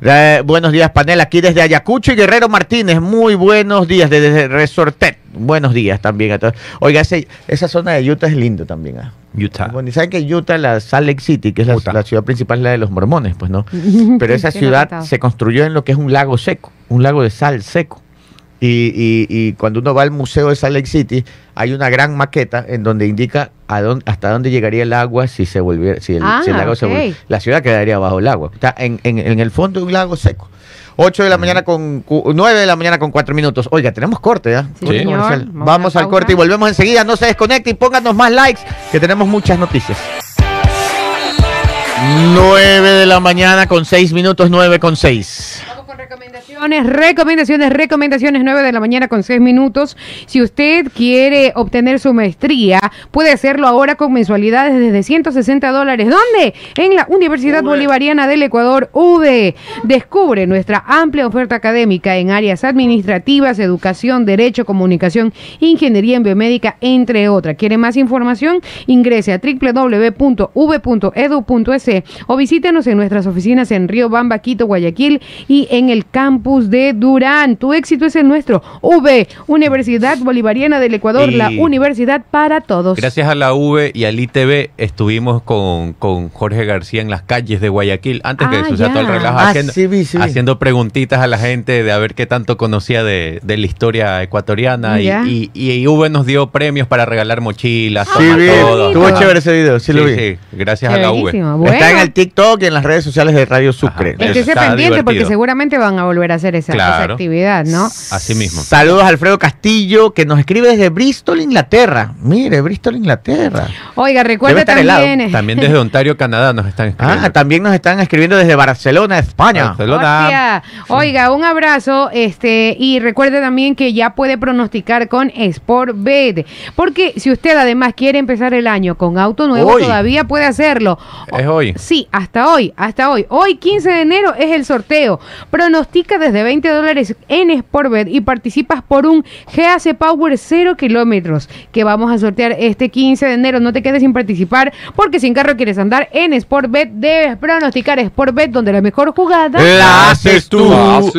Eh, buenos días, panel. Aquí desde Ayacucho y Guerrero Martínez. Muy buenos días desde Resortet. Buenos días también a todos. Oiga, esa zona de Utah es lindo también. ¿ah? Utah. Bueno, ¿saben que Utah, la Salt Lake City, que es la, ciudad principal, la de los mormones, pues no? Pero esa ciudad se construyó en lo que es un lago seco, un lago de sal seco. Y, cuando uno va al museo de Salt Lake City, hay una gran maqueta en donde indica a dónde, hasta dónde llegaría el agua si se volviera, si el, lago ah, se volviera. La ciudad quedaría bajo el agua. Está en, en el fondo de un lago seco. 8 de la mañana con 9 de la mañana con 4 minutos. Oiga, tenemos corte, ¿ya? Vamos, al corte y volvemos enseguida. No se desconecte y pónganos más likes, que tenemos muchas noticias. 9 de la mañana con 6 minutos, 9 con 6. Recomendaciones, recomendaciones, recomendaciones 9 de la mañana con 6 minutos. Si usted quiere obtener su maestría, puede hacerlo ahora con mensualidades desde 160 dólares. ¿Dónde? En la Universidad Bolivariana del Ecuador, UD. Descubre nuestra amplia oferta académica en áreas administrativas, educación, derecho, comunicación, ingeniería en biomédica, entre otras. ¿Quiere más información? Ingrese a www.v.edu.es o visítenos en nuestras oficinas en Río Bamba, Quito, Guayaquil y en el campus de Durán. Tu éxito es el nuestro. V, Universidad Bolivariana del Ecuador, la universidad para todos. Gracias a la V y al ITV estuvimos con, con Jorge García en las calles de Guayaquil, antes que ah, suceda todo el relajo, ah, haciendo, preguntitas a la gente de a ver qué tanto conocía de, la historia ecuatoriana. Y, y, V nos dio premios para regalar mochilas, sí, todo. Estuvo chévere ese video, sí, lo vi. gracias a la V. Está en el TikTok y en las redes sociales de Radio Sucre. Estése pendiente porque seguramente van a volver a hacer esa, actividad, ¿no? Así mismo. Saludos a Alfredo Castillo, que nos escribe desde Bristol, Inglaterra. Mire, Bristol, Inglaterra. Oiga, recuerda también. También desde Ontario, Canadá nos están escribiendo. Ah, también nos están escribiendo desde Barcelona, España. Barcelona. Oiga, un abrazo, este, y recuerde también que ya puede pronosticar con Sportbet. Porque si usted además quiere empezar el año con auto nuevo, todavía puede hacerlo. Es hoy. Sí, hasta hoy, hasta hoy. Hoy, 15 de enero, es el sorteo. Pronostica desde 20 dólares en Sportbet y participas por un GAC Power 0 kilómetros que vamos a sortear este 15 de enero. No te quedes sin participar porque sin carro quieres andar en Sportbet. Debes pronosticar Sportbet donde la mejor jugada la haces tú.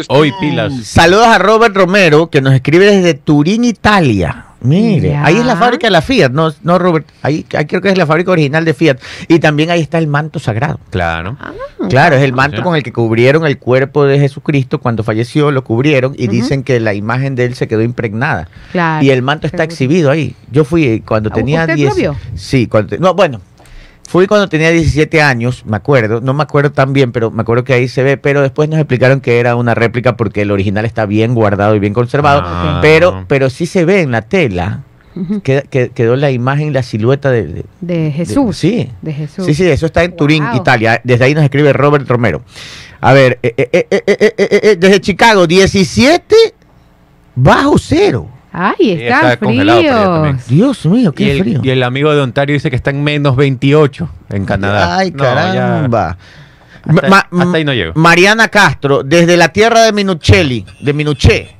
Hoy pilas. Saludos a Robert Romero que nos escribe desde Turín, Italia. Mire, ahí es la fábrica de la Fiat, no, no Robert, ahí, creo que es la fábrica original de Fiat. Y también ahí está el manto sagrado. Claro. Ah, claro, es el manto con el que cubrieron el cuerpo de Jesucristo cuando falleció, lo cubrieron y dicen que la imagen de él se quedó impregnada. Claro. Y el manto está exhibido ahí. Yo fui cuando tenía 10. Sí, cuando, no, bueno, Fui cuando tenía 17 años, me acuerdo, no me acuerdo tan bien, pero me acuerdo que ahí se ve, pero después nos explicaron que era una réplica porque el original está bien guardado y bien conservado, ah. pero, pero sí se ve en la tela. quedó la imagen, la silueta de, de, Jesús. sí. De Jesús. Sí, sí, eso está en Turín, Italia. Desde ahí nos escribe Robert Romero. A ver, eh, eh, eh, desde Chicago, 17 bajo cero. Ay, está, frío. Dios mío, qué frío. Y el amigo de Ontario dice que está en menos 28 en Canadá. Ay, caramba. hasta, ahí no llego. Mariana Castro, desde la tierra de Minuchelli, de Minuché.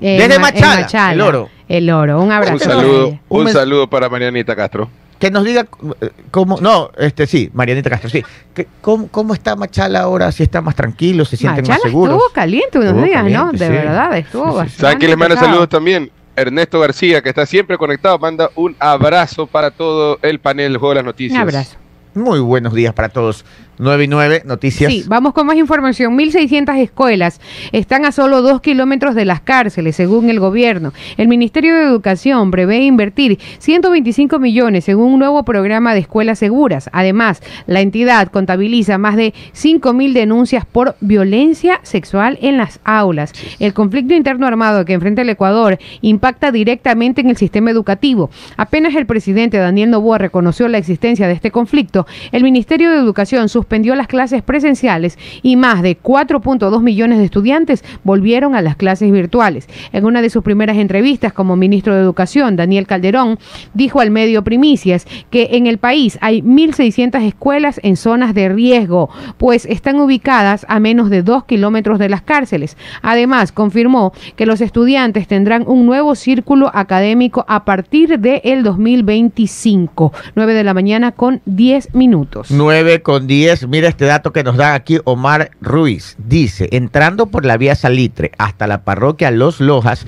Eh, desde Machala, el oro. El oro, un abrazo. Un saludo, un saludo para Marianita Castro que nos diga eh, cómo, no, este sí, Marianita Castro, sí, que, cómo, cómo, está Machala ahora, si está más tranquilo, se sienten más seguros. estuvo caliente unos días, ¿no? De verdad, estuvo bastante ¿Saben que le manda saludos también? Ernesto García, que está siempre conectado, manda un abrazo para todo el panel de Juego de las Noticias. Un abrazo. Muy buenos días para todos. 9 y 9, noticias. Sí, vamos con más información. 1.600 escuelas están a solo dos kilómetros de las cárceles, según el gobierno. El Ministerio de Educación prevé invertir 125 millones en un nuevo programa de escuelas seguras. Además, la entidad contabiliza más de 5.000 denuncias por violencia sexual en las aulas. El conflicto interno armado que enfrenta el Ecuador impacta directamente en el sistema educativo. Apenas el presidente Daniel Novoa reconoció la existencia de este conflicto, el Ministerio de Educación sus suspendió las clases presenciales y más de 4.2 millones de estudiantes volvieron a las clases virtuales. En una de sus primeras entrevistas como ministro de Educación, Daniel Calderón dijo al medio Primicias que en el país hay 1.600 escuelas en zonas de riesgo, pues están ubicadas a menos de 2 kilómetros de las cárceles. Además, confirmó que los estudiantes tendrán un nuevo círculo académico a partir del el 2025. 9 de la mañana con 10 minutos. 9 con 10 mira este dato que nos da aquí Omar Ruiz. Dice, entrando por la vía Salitre hasta la parroquia Los Lojas,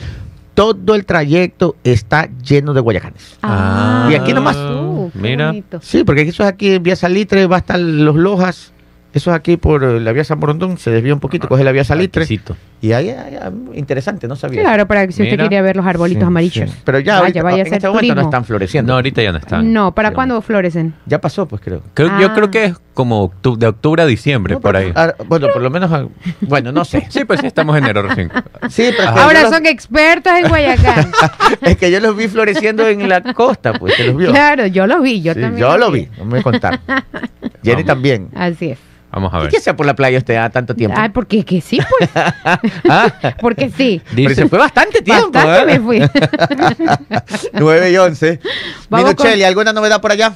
todo el trayecto está lleno de guayacanes. Ah, y aquí nomás. Uh, mira. Sí, porque eso es aquí en vía Salitre, va hasta Los Lojas. Eso es aquí por la vía San Borondón, se desvía un poquito, coge la vía Salitre. Y ahí, interesante, no sabía. Claro, para que si usted quería ver los arbolitos amarillos. Pero ya vaya, vaya en este momento no están floreciendo. No, ahorita ya no están. No, ¿para cuándo florecen? Ya pasó, pues creo. Yo ah. creo que es como de octubre a diciembre, por ahí. Ah, bueno, por lo menos, ah, bueno, no sé. sí, pues sí, estamos en enero recién. Sí, pero Ahora son expertos en Guayacán. es que yo los vi floreciendo en la costa, pues, los vio. Claro, yo los vi, yo también. Yo lo vi, no me contar. Jenny también. Así es. Vamos a ver. ¿Y qué sea por la playa usted a tanto tiempo? Ah, porque que sí, pues. ¿Ah? Porque sí. Pero se fue bastante tiempo. Bastante ¿eh? me fui. 9 y 11. Minuchelli, ¿alguna novedad por allá?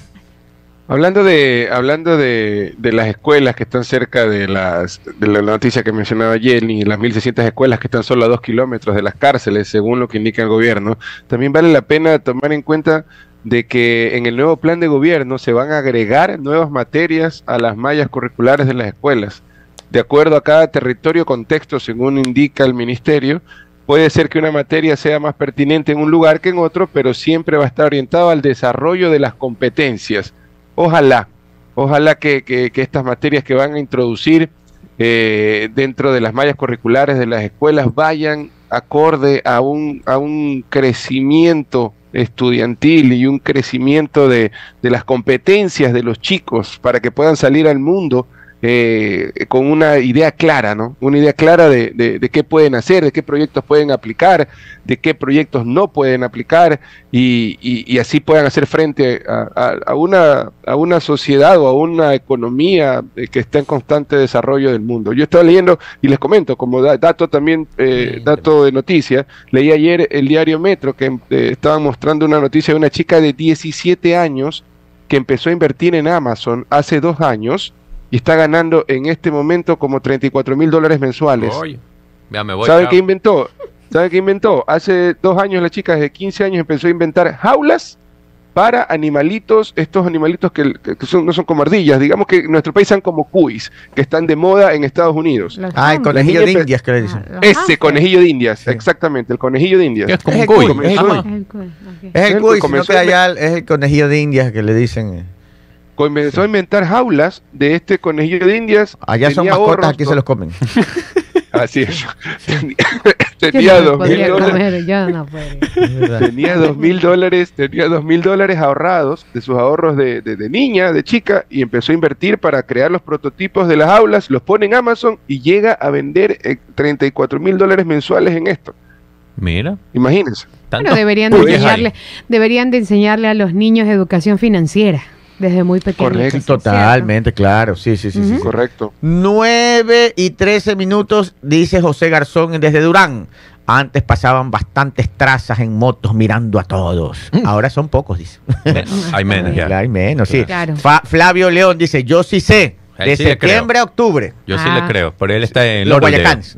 Hablando de hablando de, de, las escuelas que están cerca de las de la noticia que mencionaba Jenny, las 1.600 escuelas que están solo a dos kilómetros de las cárceles, según lo que indica el gobierno, también vale la pena tomar en cuenta de que en el nuevo plan de gobierno se van a agregar nuevas materias a las mallas curriculares de las escuelas. de acuerdo a cada territorio, contexto, según indica el ministerio, puede ser que una materia sea más pertinente en un lugar que en otro, pero siempre va a estar orientado al desarrollo de las competencias. Ojalá, ojalá que, estas materias que van a introducir eh, dentro de las mallas curriculares de las escuelas vayan acorde a un, a un crecimiento estudiantil y un crecimiento de, de las competencias de los chicos para que puedan salir al mundo eh, con una idea clara, ¿no? Una idea clara de, de, qué pueden hacer, de qué proyectos pueden aplicar, de qué proyectos no pueden aplicar y, y, así puedan hacer frente a, a, una, a una sociedad o a una economía eh, que está en constante desarrollo del mundo. Yo estaba leyendo y les comento, como dato también, eh, dato de noticia, leí ayer el diario Metro que estaba mostrando una noticia de una chica de 17 años que empezó a invertir en Amazon hace dos años y está ganando en este momento como 34 mil dólares mensuales. ¿Sabe qué inventó? ¿Sabe qué inventó? Hace dos años la chica de 15 años empezó a inventar jaulas para animalitos, estos animalitos que, son, no son como ardillas, digamos que en nuestro país son como cuis, que están de moda en Estados Unidos. ah, el conejillo de indias que le dicen. Ese conejillo de indias, exactamente, el conejillo de indias. Es como un cuy. Es el cuy, es el conejillo de indias que le dicen comenzó a inventar jaulas de este conejillo de indias. Allá son mascotas, aquí se los comen. Así es. tenía dos mil dólares. tenía dos mil dólares, tenía dos mil dólares ahorrados de sus ahorros de, de, niña, de chica, y empezó a invertir para crear los prototipos de las aulas, los pone en Amazon y llega a vender 34 eh, mil dólares mensuales en esto. Mira. Imagínense. Bueno, deberían de, enseñarle, deberían de enseñarle a los niños educación financiera. Desde muy pequeño. Correcto, totalmente, claro. Sí, sí, sí, sí. Correcto. 9 y 13 minutos, dice José Garzón desde Durán. Antes pasaban bastantes trazas en motos mirando a todos. Mm. Ahora son pocos, dice. hay menos, ya. Hay menos, sí. Flavio León dice, yo sí sé. De septiembre a octubre. Yo sí le ah. creo, pero él está en los Guayacanes.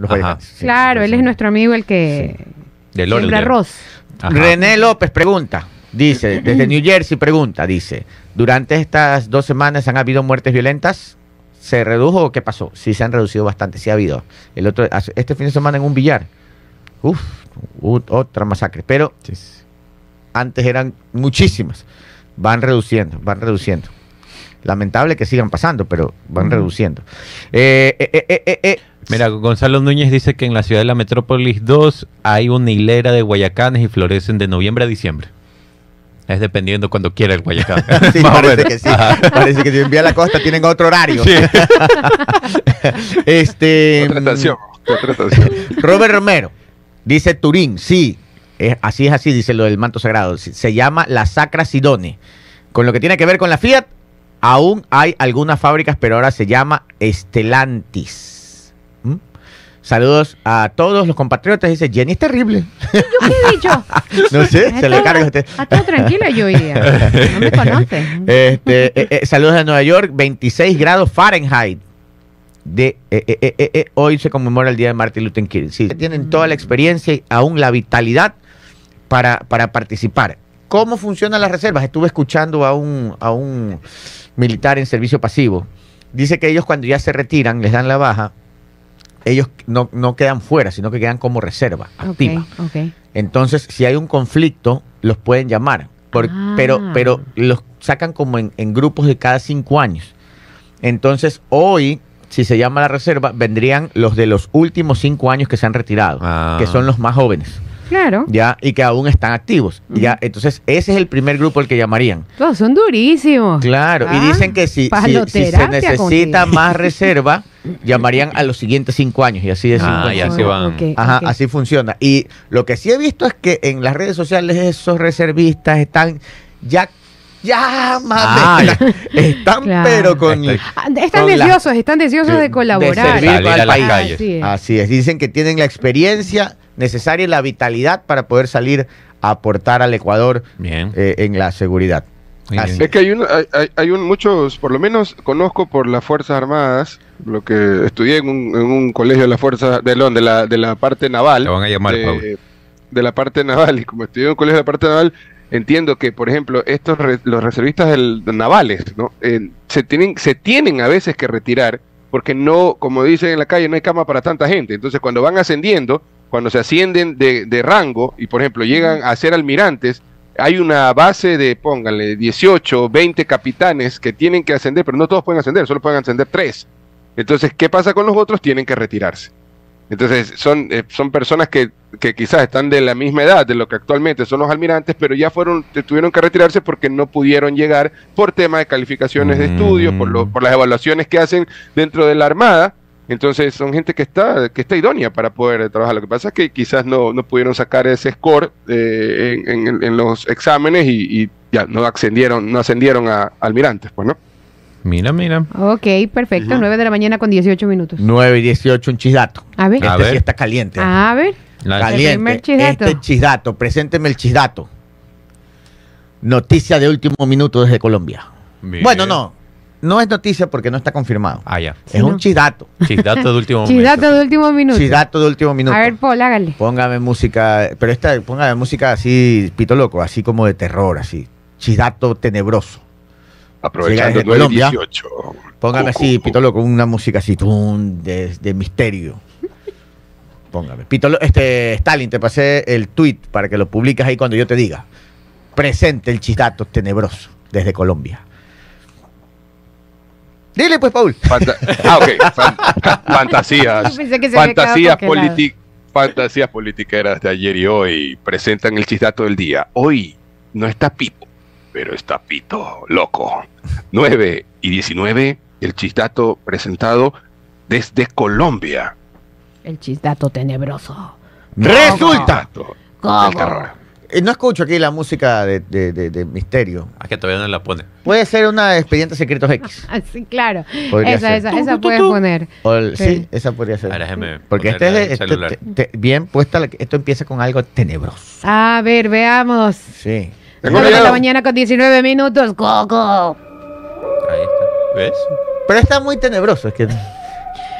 claro, él es nuestro amigo el que sí. de arroz. René López pregunta, dice, desde New Jersey pregunta, dice, durante estas dos semanas han habido muertes violentas. ¿Se redujo o qué pasó? Sí, se han reducido bastante, sí ha habido. El otro, este fin de semana en un billar. Uf, otra masacre. Pero antes eran muchísimas. Van reduciendo, van reduciendo. Lamentable que sigan pasando, pero van reduciendo. Eh, eh, eh, Mira, Gonzalo Núñez dice que en la ciudad de la Metrópolis 2 hay una hilera de guayacanes y florecen de noviembre a diciembre. Es dependiendo cuando quiera el Guayacán. sí, parece que sí. Parece que si envía a la costa tienen otro horario. este. Robert Romero dice Turín, sí. así es así, dice lo del manto sagrado. Se llama la Sacra Sidone. Con lo que tiene que ver con la Fiat, aún hay algunas fábricas, pero ahora se llama Estelantis. Saludos a todos los compatriotas. Dice, Jenny es terrible. ¿Yo qué he dicho? no sé, se le carga a usted. todo tranquila yo hoy día. No me conoce. Este, eh, eh, saludos de Nueva York, 26 grados Fahrenheit. De, eh, hoy se conmemora el Día de Martin Luther King. Sí, tienen toda la experiencia y aún la vitalidad para, para participar. ¿Cómo funcionan las reservas? Estuve escuchando a un, a un militar en servicio pasivo. Dice que ellos cuando ya se retiran, les dan la baja, ellos no, quedan fuera, sino que quedan como reserva activa. Entonces, si hay un conflicto, los pueden llamar, ah. pero, pero los sacan como en, grupos de cada cinco años. Entonces, hoy, si se llama la reserva, vendrían los de los últimos cinco años que se han retirado, que ah. son los más jóvenes. Claro. Ya, y que aún están activos. Ya, entonces ese es el primer grupo al que llamarían. Todos son durísimos. Claro, y dicen que si, si, se necesita más reserva, llamarían a los siguientes cinco años y así es. Ah, y así van. Ajá, así funciona. Y lo que sí he visto es que en las redes sociales esos reservistas están ya ya, ah, están pero con ah, están deseosos, están deseosos de, colaborar. De servir al país. Así es. Dicen que tienen la experiencia necesaria y la vitalidad para poder salir a aportar al Ecuador eh, en la seguridad. Es que hay, un, hay, un, muchos, por lo menos conozco por las Fuerzas Armadas, lo que estudié en un, en un colegio de la Fuerza de, de, la, de la parte naval. van a llamar, de, de, la parte naval, y como estudié en un colegio de la parte naval, entiendo que, por ejemplo, estos los reservistas del, navales, ¿no? se, tienen, se tienen a veces que retirar porque no, como dicen en la calle, no hay cama para tanta gente. Entonces, cuando van ascendiendo, cuando se ascienden de, de rango y, por ejemplo, llegan a ser almirantes, hay una base de, pónganle, 18, 20 capitanes que tienen que ascender, pero no todos pueden ascender, solo pueden ascender tres. Entonces, ¿qué pasa con los otros? Tienen que retirarse. Entonces, son, eh, son personas que, que, quizás están de la misma edad de lo que actualmente son los almirantes, pero ya fueron, tuvieron que retirarse porque no pudieron llegar por tema de calificaciones de estudios, por, lo, por las evaluaciones que hacen dentro de la Armada. Entonces son gente que está, que está idónea para poder trabajar. Lo que pasa es que quizás no, no pudieron sacar ese score eh, en, en, los exámenes y, y, ya no ascendieron, no ascendieron a almirantes, pues, ¿no? Mira, mira. Ok, perfecto. Uh 9 de la mañana con 18 minutos. 9 y 18, un chisdato. A ver. Este A ver. sí está caliente. A ver. La- caliente. El primer chisdato. Este chisdato, presénteme el chisdato. Noticia de último minuto desde Colombia. Bien. Bueno, no. No es noticia porque no está confirmado. Ah, ya. es un chisdato. Chisdato de último momento. Chisdato de último minuto. Chisdato de último minuto. A ver, Paul, hágale. Póngame música, pero esta, póngame música así, pito loco, así como de terror, así. Chisdato tenebroso. Aprovechando Llega desde 9 y Colombia. 18. Póngame Cu, así, cu, pito loco, una música así, tum, de, de misterio. Póngame. Pito Lo- este, Stalin, te pasé el tweet para que lo publiques ahí cuando yo te diga. Presente el chisdato tenebroso desde Colombia. Dile pues, Paul. Fanta- ah, ok. Fan- fantasías. Fantasías, politi- fantasías politiqueras de ayer y hoy presentan el chistato del día. Hoy no está Pipo, pero está Pito, loco. 9 y 19, el chistato presentado desde Colombia. El chisdato tenebroso. Resulta. Chistato del ¿Cómo? terror. Eh, no escucho aquí la música de, de- de- de misterio. Ah, que todavía no la pone. Puede ser una de Expedientes Secretos X. Ah, sí, claro. Podría esa, ser. esa, esa puedes poner. O el- sí. Sí. esa podría ser. Ahora déjeme Porque este es de- en el este- celular. te- te- bien puesta, la- esto empieza con algo tenebroso. A ver, veamos. Sí. Tengo 9 de la mañana con 19 minutos. Coco. Ahí está. ¿Ves? Pero está muy tenebroso, es que.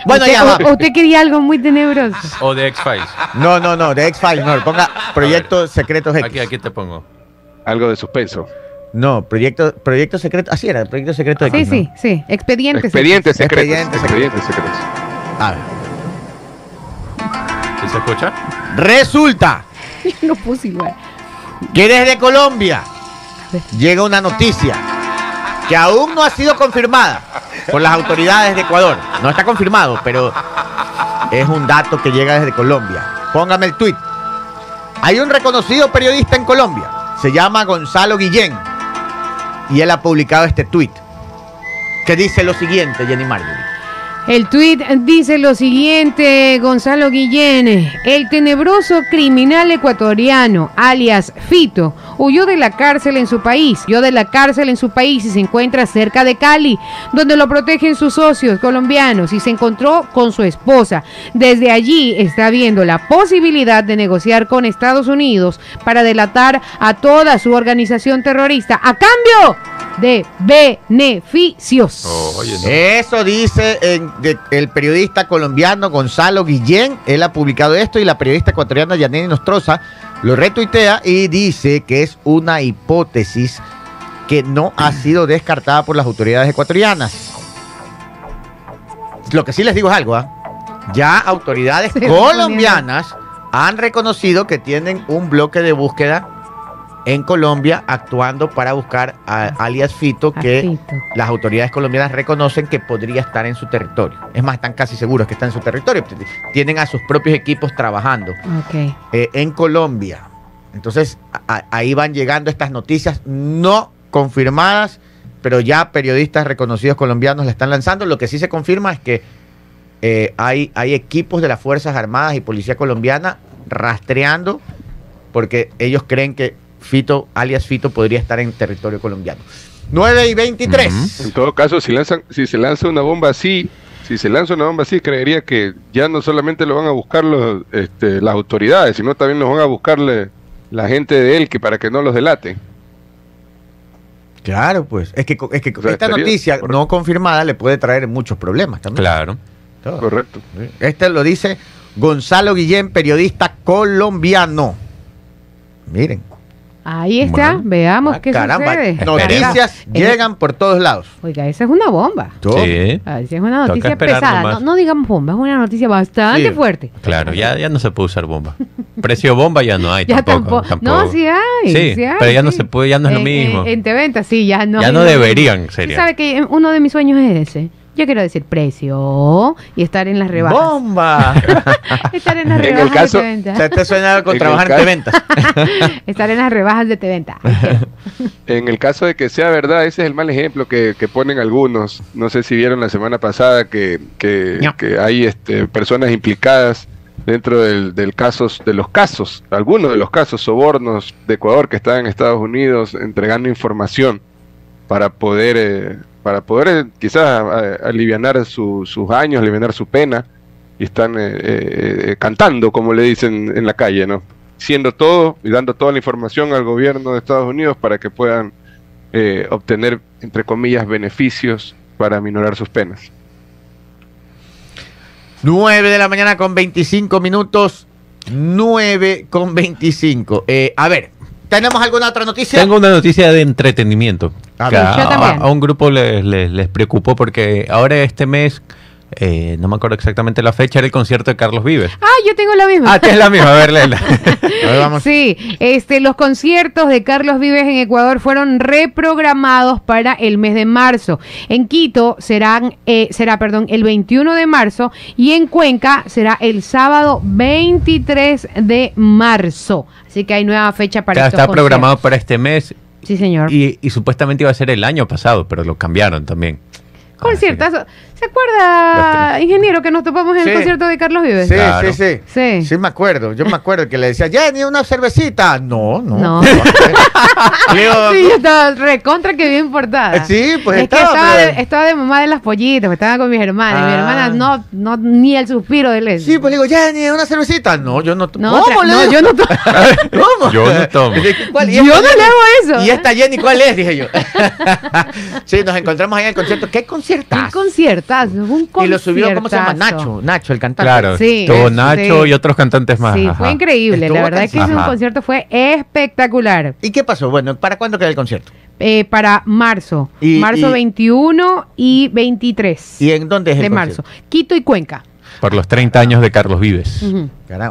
Bueno, usted, ya va. usted quería algo muy tenebroso. O de X-Files. No, no, no, de X-Files, no. Ponga Proyectos Secretos X. Aquí, aquí te pongo. Algo de suspenso. No, Proyecto, proyecto Secreto. Así era, Proyecto Secreto Sí, X. ¿no? sí, sí. Expedientes. Expedientes secretos. Expedientes Expedientes secretos. A ver. ¿Sí se escucha? Resulta no puse igual. Que desde Colombia llega una noticia que aún no ha sido confirmada por las autoridades de Ecuador. No está confirmado, pero es un dato que llega desde Colombia. Póngame el tweet. Hay un reconocido periodista en Colombia, se llama Gonzalo Guillén, y él ha publicado este tweet que dice lo siguiente, Jenny Marjorie. El tuit dice lo siguiente, Gonzalo Guillén, el tenebroso criminal ecuatoriano, alias Fito, huyó de la cárcel en su país, huyó de la cárcel en su país y se encuentra cerca de Cali, donde lo protegen sus socios colombianos y se encontró con su esposa. Desde allí está viendo la posibilidad de negociar con Estados Unidos para delatar a toda su organización terrorista a cambio de beneficios. Oye, no. Eso dice en- de- el periodista colombiano Gonzalo Guillén. Él ha publicado esto y la periodista ecuatoriana Yaneni Nostroza lo retuitea y dice que es una hipótesis que no ha sido descartada por las autoridades ecuatorianas. Lo que sí les digo es algo, ¿ah? Ya autoridades colombianas han reconocido que tienen un bloque de búsqueda en Colombia actuando para buscar a alias Fito que Fito. las autoridades colombianas reconocen que podría estar en su territorio. Es más, están casi seguros que está en su territorio. Tienen a sus propios equipos trabajando eh, en Colombia. Entonces, a- ahí van llegando estas noticias no confirmadas, pero ya periodistas reconocidos colombianos la están lanzando. Lo que sí se confirma es que eh, hay, hay equipos de las Fuerzas Armadas y Policía Colombiana rastreando porque ellos creen que Fito, alias Fito, podría estar en territorio colombiano. 9 y 23. En todo caso, si lanzan, si se lanza una bomba así, si se lanza una bomba así, creería que ya no solamente lo van a buscar los, este, las autoridades, sino también los van a buscarle la gente de él que para que no los delaten. Claro, pues. Es que, es que O sea, esta noticia correcto. no confirmada le puede traer muchos problemas también. Claro. Todo. Correcto. Este lo dice Gonzalo Guillén, periodista colombiano. Miren. Ahí está, veamos ah, qué caramba, sucede. Noticias llegan por todos lados. Oiga, esa es una bomba. Sí. Ah, esa es una noticia pesada. No, digamos bomba, es una noticia bastante fuerte. Claro, ya, ya no se puede usar bomba. Precio bomba ya no hay ya tampoco, No, sí hay. Sí, pero ya no se puede, ya no es lo mismo. En, en venta sí, ya no. Ya no deberían, sería. ¿Sabe que uno de mis sueños es ese? Yo quiero decir precio y estar en las rebajas. ¡Bomba! estar en las rebajas el caso, de Teventa. ¿Te suena con trabajar en Teventa? estar en las rebajas de Teventa. en el caso de que sea verdad, ese es el mal ejemplo que, ponen algunos. No sé si vieron la semana pasada que, que, hay este, personas implicadas dentro del, del casos, de los casos, algunos de los casos, sobornos de Ecuador que están en Estados Unidos entregando información para poder... Eh, para poder eh, quizás aliviar sus años, aliviar su pena, y están eh, eh, cantando, como le dicen en la calle, ¿no? Siendo todo y dando toda la información al gobierno de Estados Unidos para que puedan obtener, entre comillas, beneficios para minorar sus penas. 9 de la mañana con 25 minutos. 9 con 25. a ver, ¿Tenemos alguna otra noticia? Tengo una noticia de entretenimiento. A, un grupo les, les, preocupó porque ahora este mes eh, no me acuerdo exactamente la fecha, era el concierto de Carlos Vives. Ah, yo tengo la misma. Ah, es la misma, a ver, Lela. Sí, este, los conciertos de Carlos Vives en Ecuador fueron reprogramados para el mes de marzo. En Quito serán, eh, será perdón, el 21 de marzo y en Cuenca será el sábado 23 de marzo. Así que hay nueva fecha para Está programado para este mes. Sí, señor. Y, y supuestamente iba a ser el año pasado, pero lo cambiaron también. Conciertazo. ¿Se acuerda, ingeniero, que nos topamos en el concierto de Carlos Vives? Sí, sí, sí, sí. Sí, me acuerdo. Yo me acuerdo que le decía, Jenny, una cervecita. No, no. No. sí, yo estaba recontra que bien portada. Sí, pues es estaba. Que estaba, de, estaba de mamá de las pollitas, pues estaba con mis hermanas. Y mis ah. hermanas no, no, ni el suspiro de él. Sí, pues le digo, Jenny, una cervecita. No, yo no tomo. ¿Cómo no, yo no tomo. ¿Cómo? Yo no tomo. yo no le hago eso. ¿Y esta Jenny cuál es? Dije yo. sí, nos encontramos ahí en el concierto. ¿Qué concierto? ¿Qué concierto? Y lo subió, ¿cómo se llama? Nacho, Nacho, el cantante. Claro, sí, todo Nacho y otros cantantes más. Sí, fue increíble. La verdad es que ese concierto fue espectacular. ¿Y qué pasó? Bueno, ¿para cuándo queda el concierto? Eh, para marzo. marzo 21 y 23. ¿Y en dónde es el De marzo. Quito y Cuenca. Por los 30 años de Carlos Vives.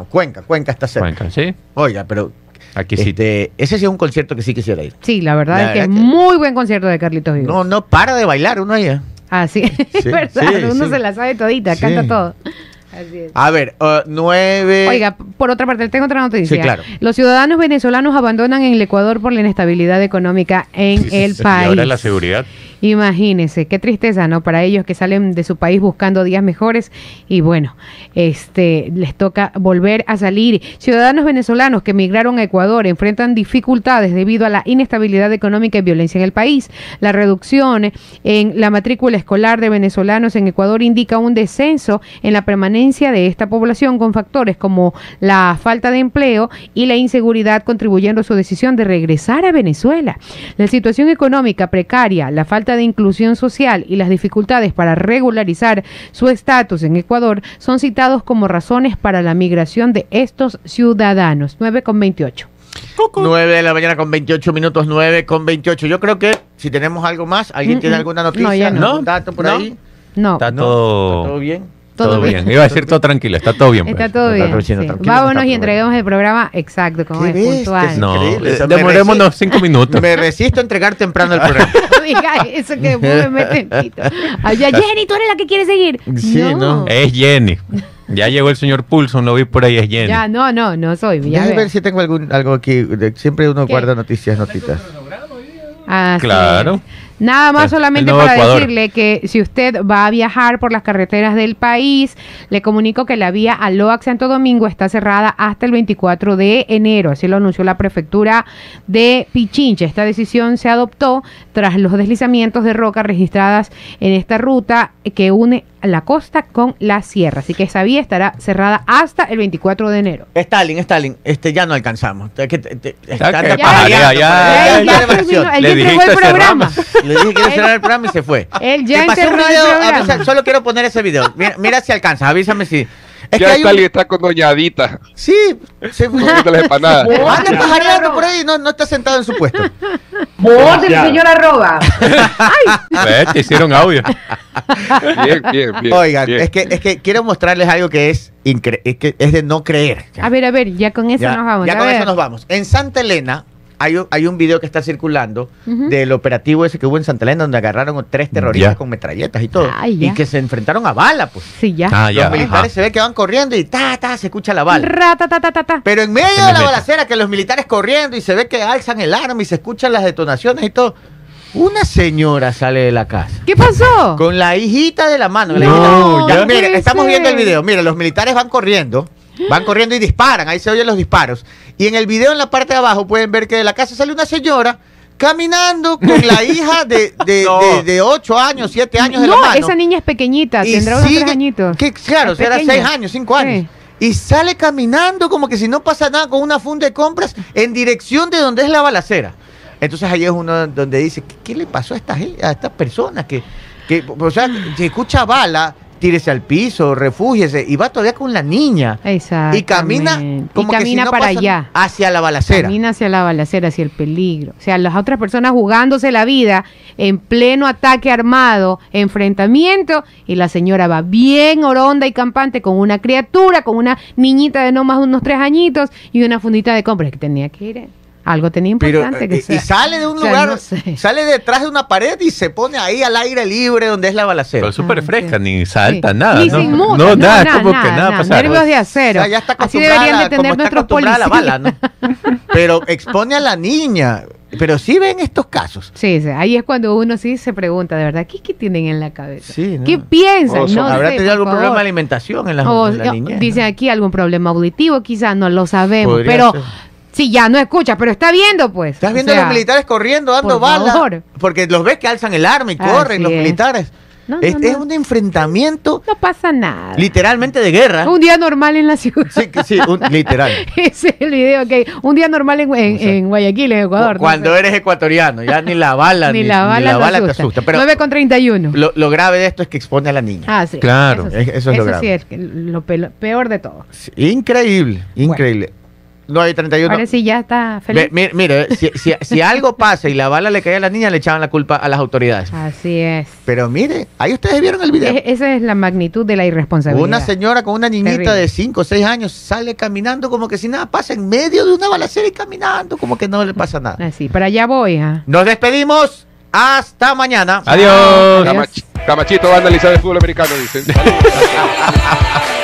Cuenca, Cuenca está cerca. Cuenca, sí. Oiga, pero Aquí sí. Este, ese sí es un concierto que sí quisiera ir. Sí, la verdad es que es muy buen concierto de Carlitos Vives. No, no para de bailar uno allá. Ah, sí, es verdad. Uno se la sabe todita, canta todo. Así es. A ver, uh, nueve. Oiga, por otra parte, tengo otra noticia. Sí, claro. Los ciudadanos venezolanos abandonan el Ecuador por la inestabilidad económica en el país. Y ahora la seguridad. Imagínense, qué tristeza, ¿no? Para ellos que salen de su país buscando días mejores y bueno, este les toca volver a salir. Ciudadanos venezolanos que emigraron a Ecuador enfrentan dificultades debido a la inestabilidad económica y violencia en el país. La reducción en la matrícula escolar de venezolanos en Ecuador indica un descenso en la permanencia de esta población con factores como la falta de empleo y la inseguridad contribuyendo a su decisión de regresar a Venezuela. La situación económica precaria, la falta de inclusión social y las dificultades para regularizar su estatus en Ecuador son citados como razones para la migración de estos ciudadanos. 9 con 28. 9 de la mañana con 28 minutos, 9 con 28. Yo creo que si tenemos algo más, ¿alguien tiene alguna noticia? No, ¿Un dato por ahí? No. Está todo, ¿Está todo bien. Todo, bien. Iba a decir todo tranquilo, está todo bien. Está pues. todo bien. Vámonos y entreguemos el programa exacto, como es puntual. No, demorémonos cinco minutos. Me resisto a entregar temprano el programa. no eso que me mete Ya, Jenny, tú eres la que quiere seguir. Sí, no. Es Jenny. Ya llegó el señor Pulson, lo vi por ahí, es Jenny. Ya, no, no, no soy. Déjame ver si tengo algún, algo aquí. Siempre uno guarda noticias, notitas. Ah, claro. Nada más solamente para decirle que si usted va a viajar por las carreteras del país, le comunico que la vía a Loax Santo Domingo está cerrada hasta el 24 de enero. Así lo anunció la prefectura de Pichincha. Esta decisión se adoptó tras los deslizamientos de roca registradas en esta ruta que une la costa con la sierra. Así que esa vía estará cerrada hasta el 24 de enero. Stalin, Stalin, este ya no alcanzamos. ya, ya, ya, ya, el programa. Le dije que quiero cerrar el programa y se fue. Él ya el programa. solo quiero poner ese video. Mira, si alcanza, avísame si. Es ya que está alguien está con doñadita. Sí, se fue. las empanadas. Anda pajareando por ahí, no, no está sentado en su puesto. Vos, el señor arroba. Ay. Te hicieron audio. Bien, bien, bien. Oigan, Es, que, es que quiero mostrarles algo que es, es, que es de no creer. A ver, a ver, ya con eso nos vamos. Ya con eso nos vamos. En Santa Elena, hay un, hay un video que está circulando del operativo ese que hubo en Santa Elena donde agarraron tres terroristas con metralletas y todo. y que se enfrentaron a bala, pues. Sí, ya. Ah, los militares se ve que van corriendo y ta, ta, se escucha la bala. Pero en medio de la balacera, que los militares corriendo y se ve que alzan el arma y se escuchan las detonaciones y todo. Una señora sale de la casa. ¿Qué pasó? Con la hijita de la mano. No, ya, mire, estamos viendo el video. Mire, los militares van corriendo Van corriendo y disparan, ahí se oyen los disparos. Y en el video en la parte de abajo pueden ver que de la casa sale una señora caminando con la hija de, de, 8 años, 7 años de la mano. esa niña es pequeñita, tendrá unos 3 añitos. Que, claro, será 6 años, 5 años. Y sale caminando como que si no pasa nada con una funda de compras en dirección de donde es la balacera. Entonces ahí es uno donde dice, ¿qué, le pasó a estas, a estas personas? Que, que, o sea, se escucha bala, tírese al piso, refúgiese, y va todavía con la niña. Exacto. Y camina como y camina para allá. Hacia la balacera. Camina hacia la balacera, hacia el peligro. O sea, las otras personas jugándose la vida en pleno ataque armado, enfrentamiento, y la señora va bien oronda y campante con una criatura, con una niñita de no más de unos tres añitos y una fundita de compras que tenía que ir. Algo tenía importante que eh, Y sale de un lugar, sale detrás de una pared y se pone ahí al aire libre donde es la balacera. Pero súper ah, fresca, ni salta, nada. Ni ¿no? se inmuta, no, nada, como que nada pasa. Nervios de acero. ya está Así deberían de tener nuestros policías. La bala, ¿no? Pero expone a la niña. Pero sí ven estos casos. Sí, sí, ahí es cuando uno sí se pregunta, de verdad, ¿qué, qué tienen en la cabeza? Sí, ¿Qué piensan? no ¿Habrá tenido algún problema de alimentación en la, o, niñez? Dicen aquí algún problema auditivo, quizás no lo sabemos, pero... Sí, ya no escucha, pero está viendo, pues. Estás viendo a los militares corriendo, dando balas. Porque los ves que alzan el arma y corren los militares. es, un enfrentamiento. No pasa nada. Literalmente de guerra. Un día normal en la ciudad. Sí, sí literal. Ese es el video que un día normal en, Guayaquil, en Ecuador. Cuando eres ecuatoriano, ya ni la bala, ni, la bala, te asusta. Pero 9 con 31. Lo, lo, grave de esto es que expone a la niña. Ah, sí. Claro. Eso, es, lo grave. sí es lo peor de todo. increíble, increíble. No hay 31. Ahora sí ya está feliz. mire, si, algo pasa y la bala le cae a la niña, le echaban la culpa a las autoridades. Así es. Pero mire, ahí ustedes vieron el video. esa es la magnitud de la irresponsabilidad. Una señora con una niñita de 5 o 6 años sale caminando como que si nada pasa en medio de una balacera y caminando como que no le pasa nada. Así, para allá voy. ¿ah? Nos despedimos. Hasta mañana. Adiós. Camachito va a analizar el fútbol americano, dicen.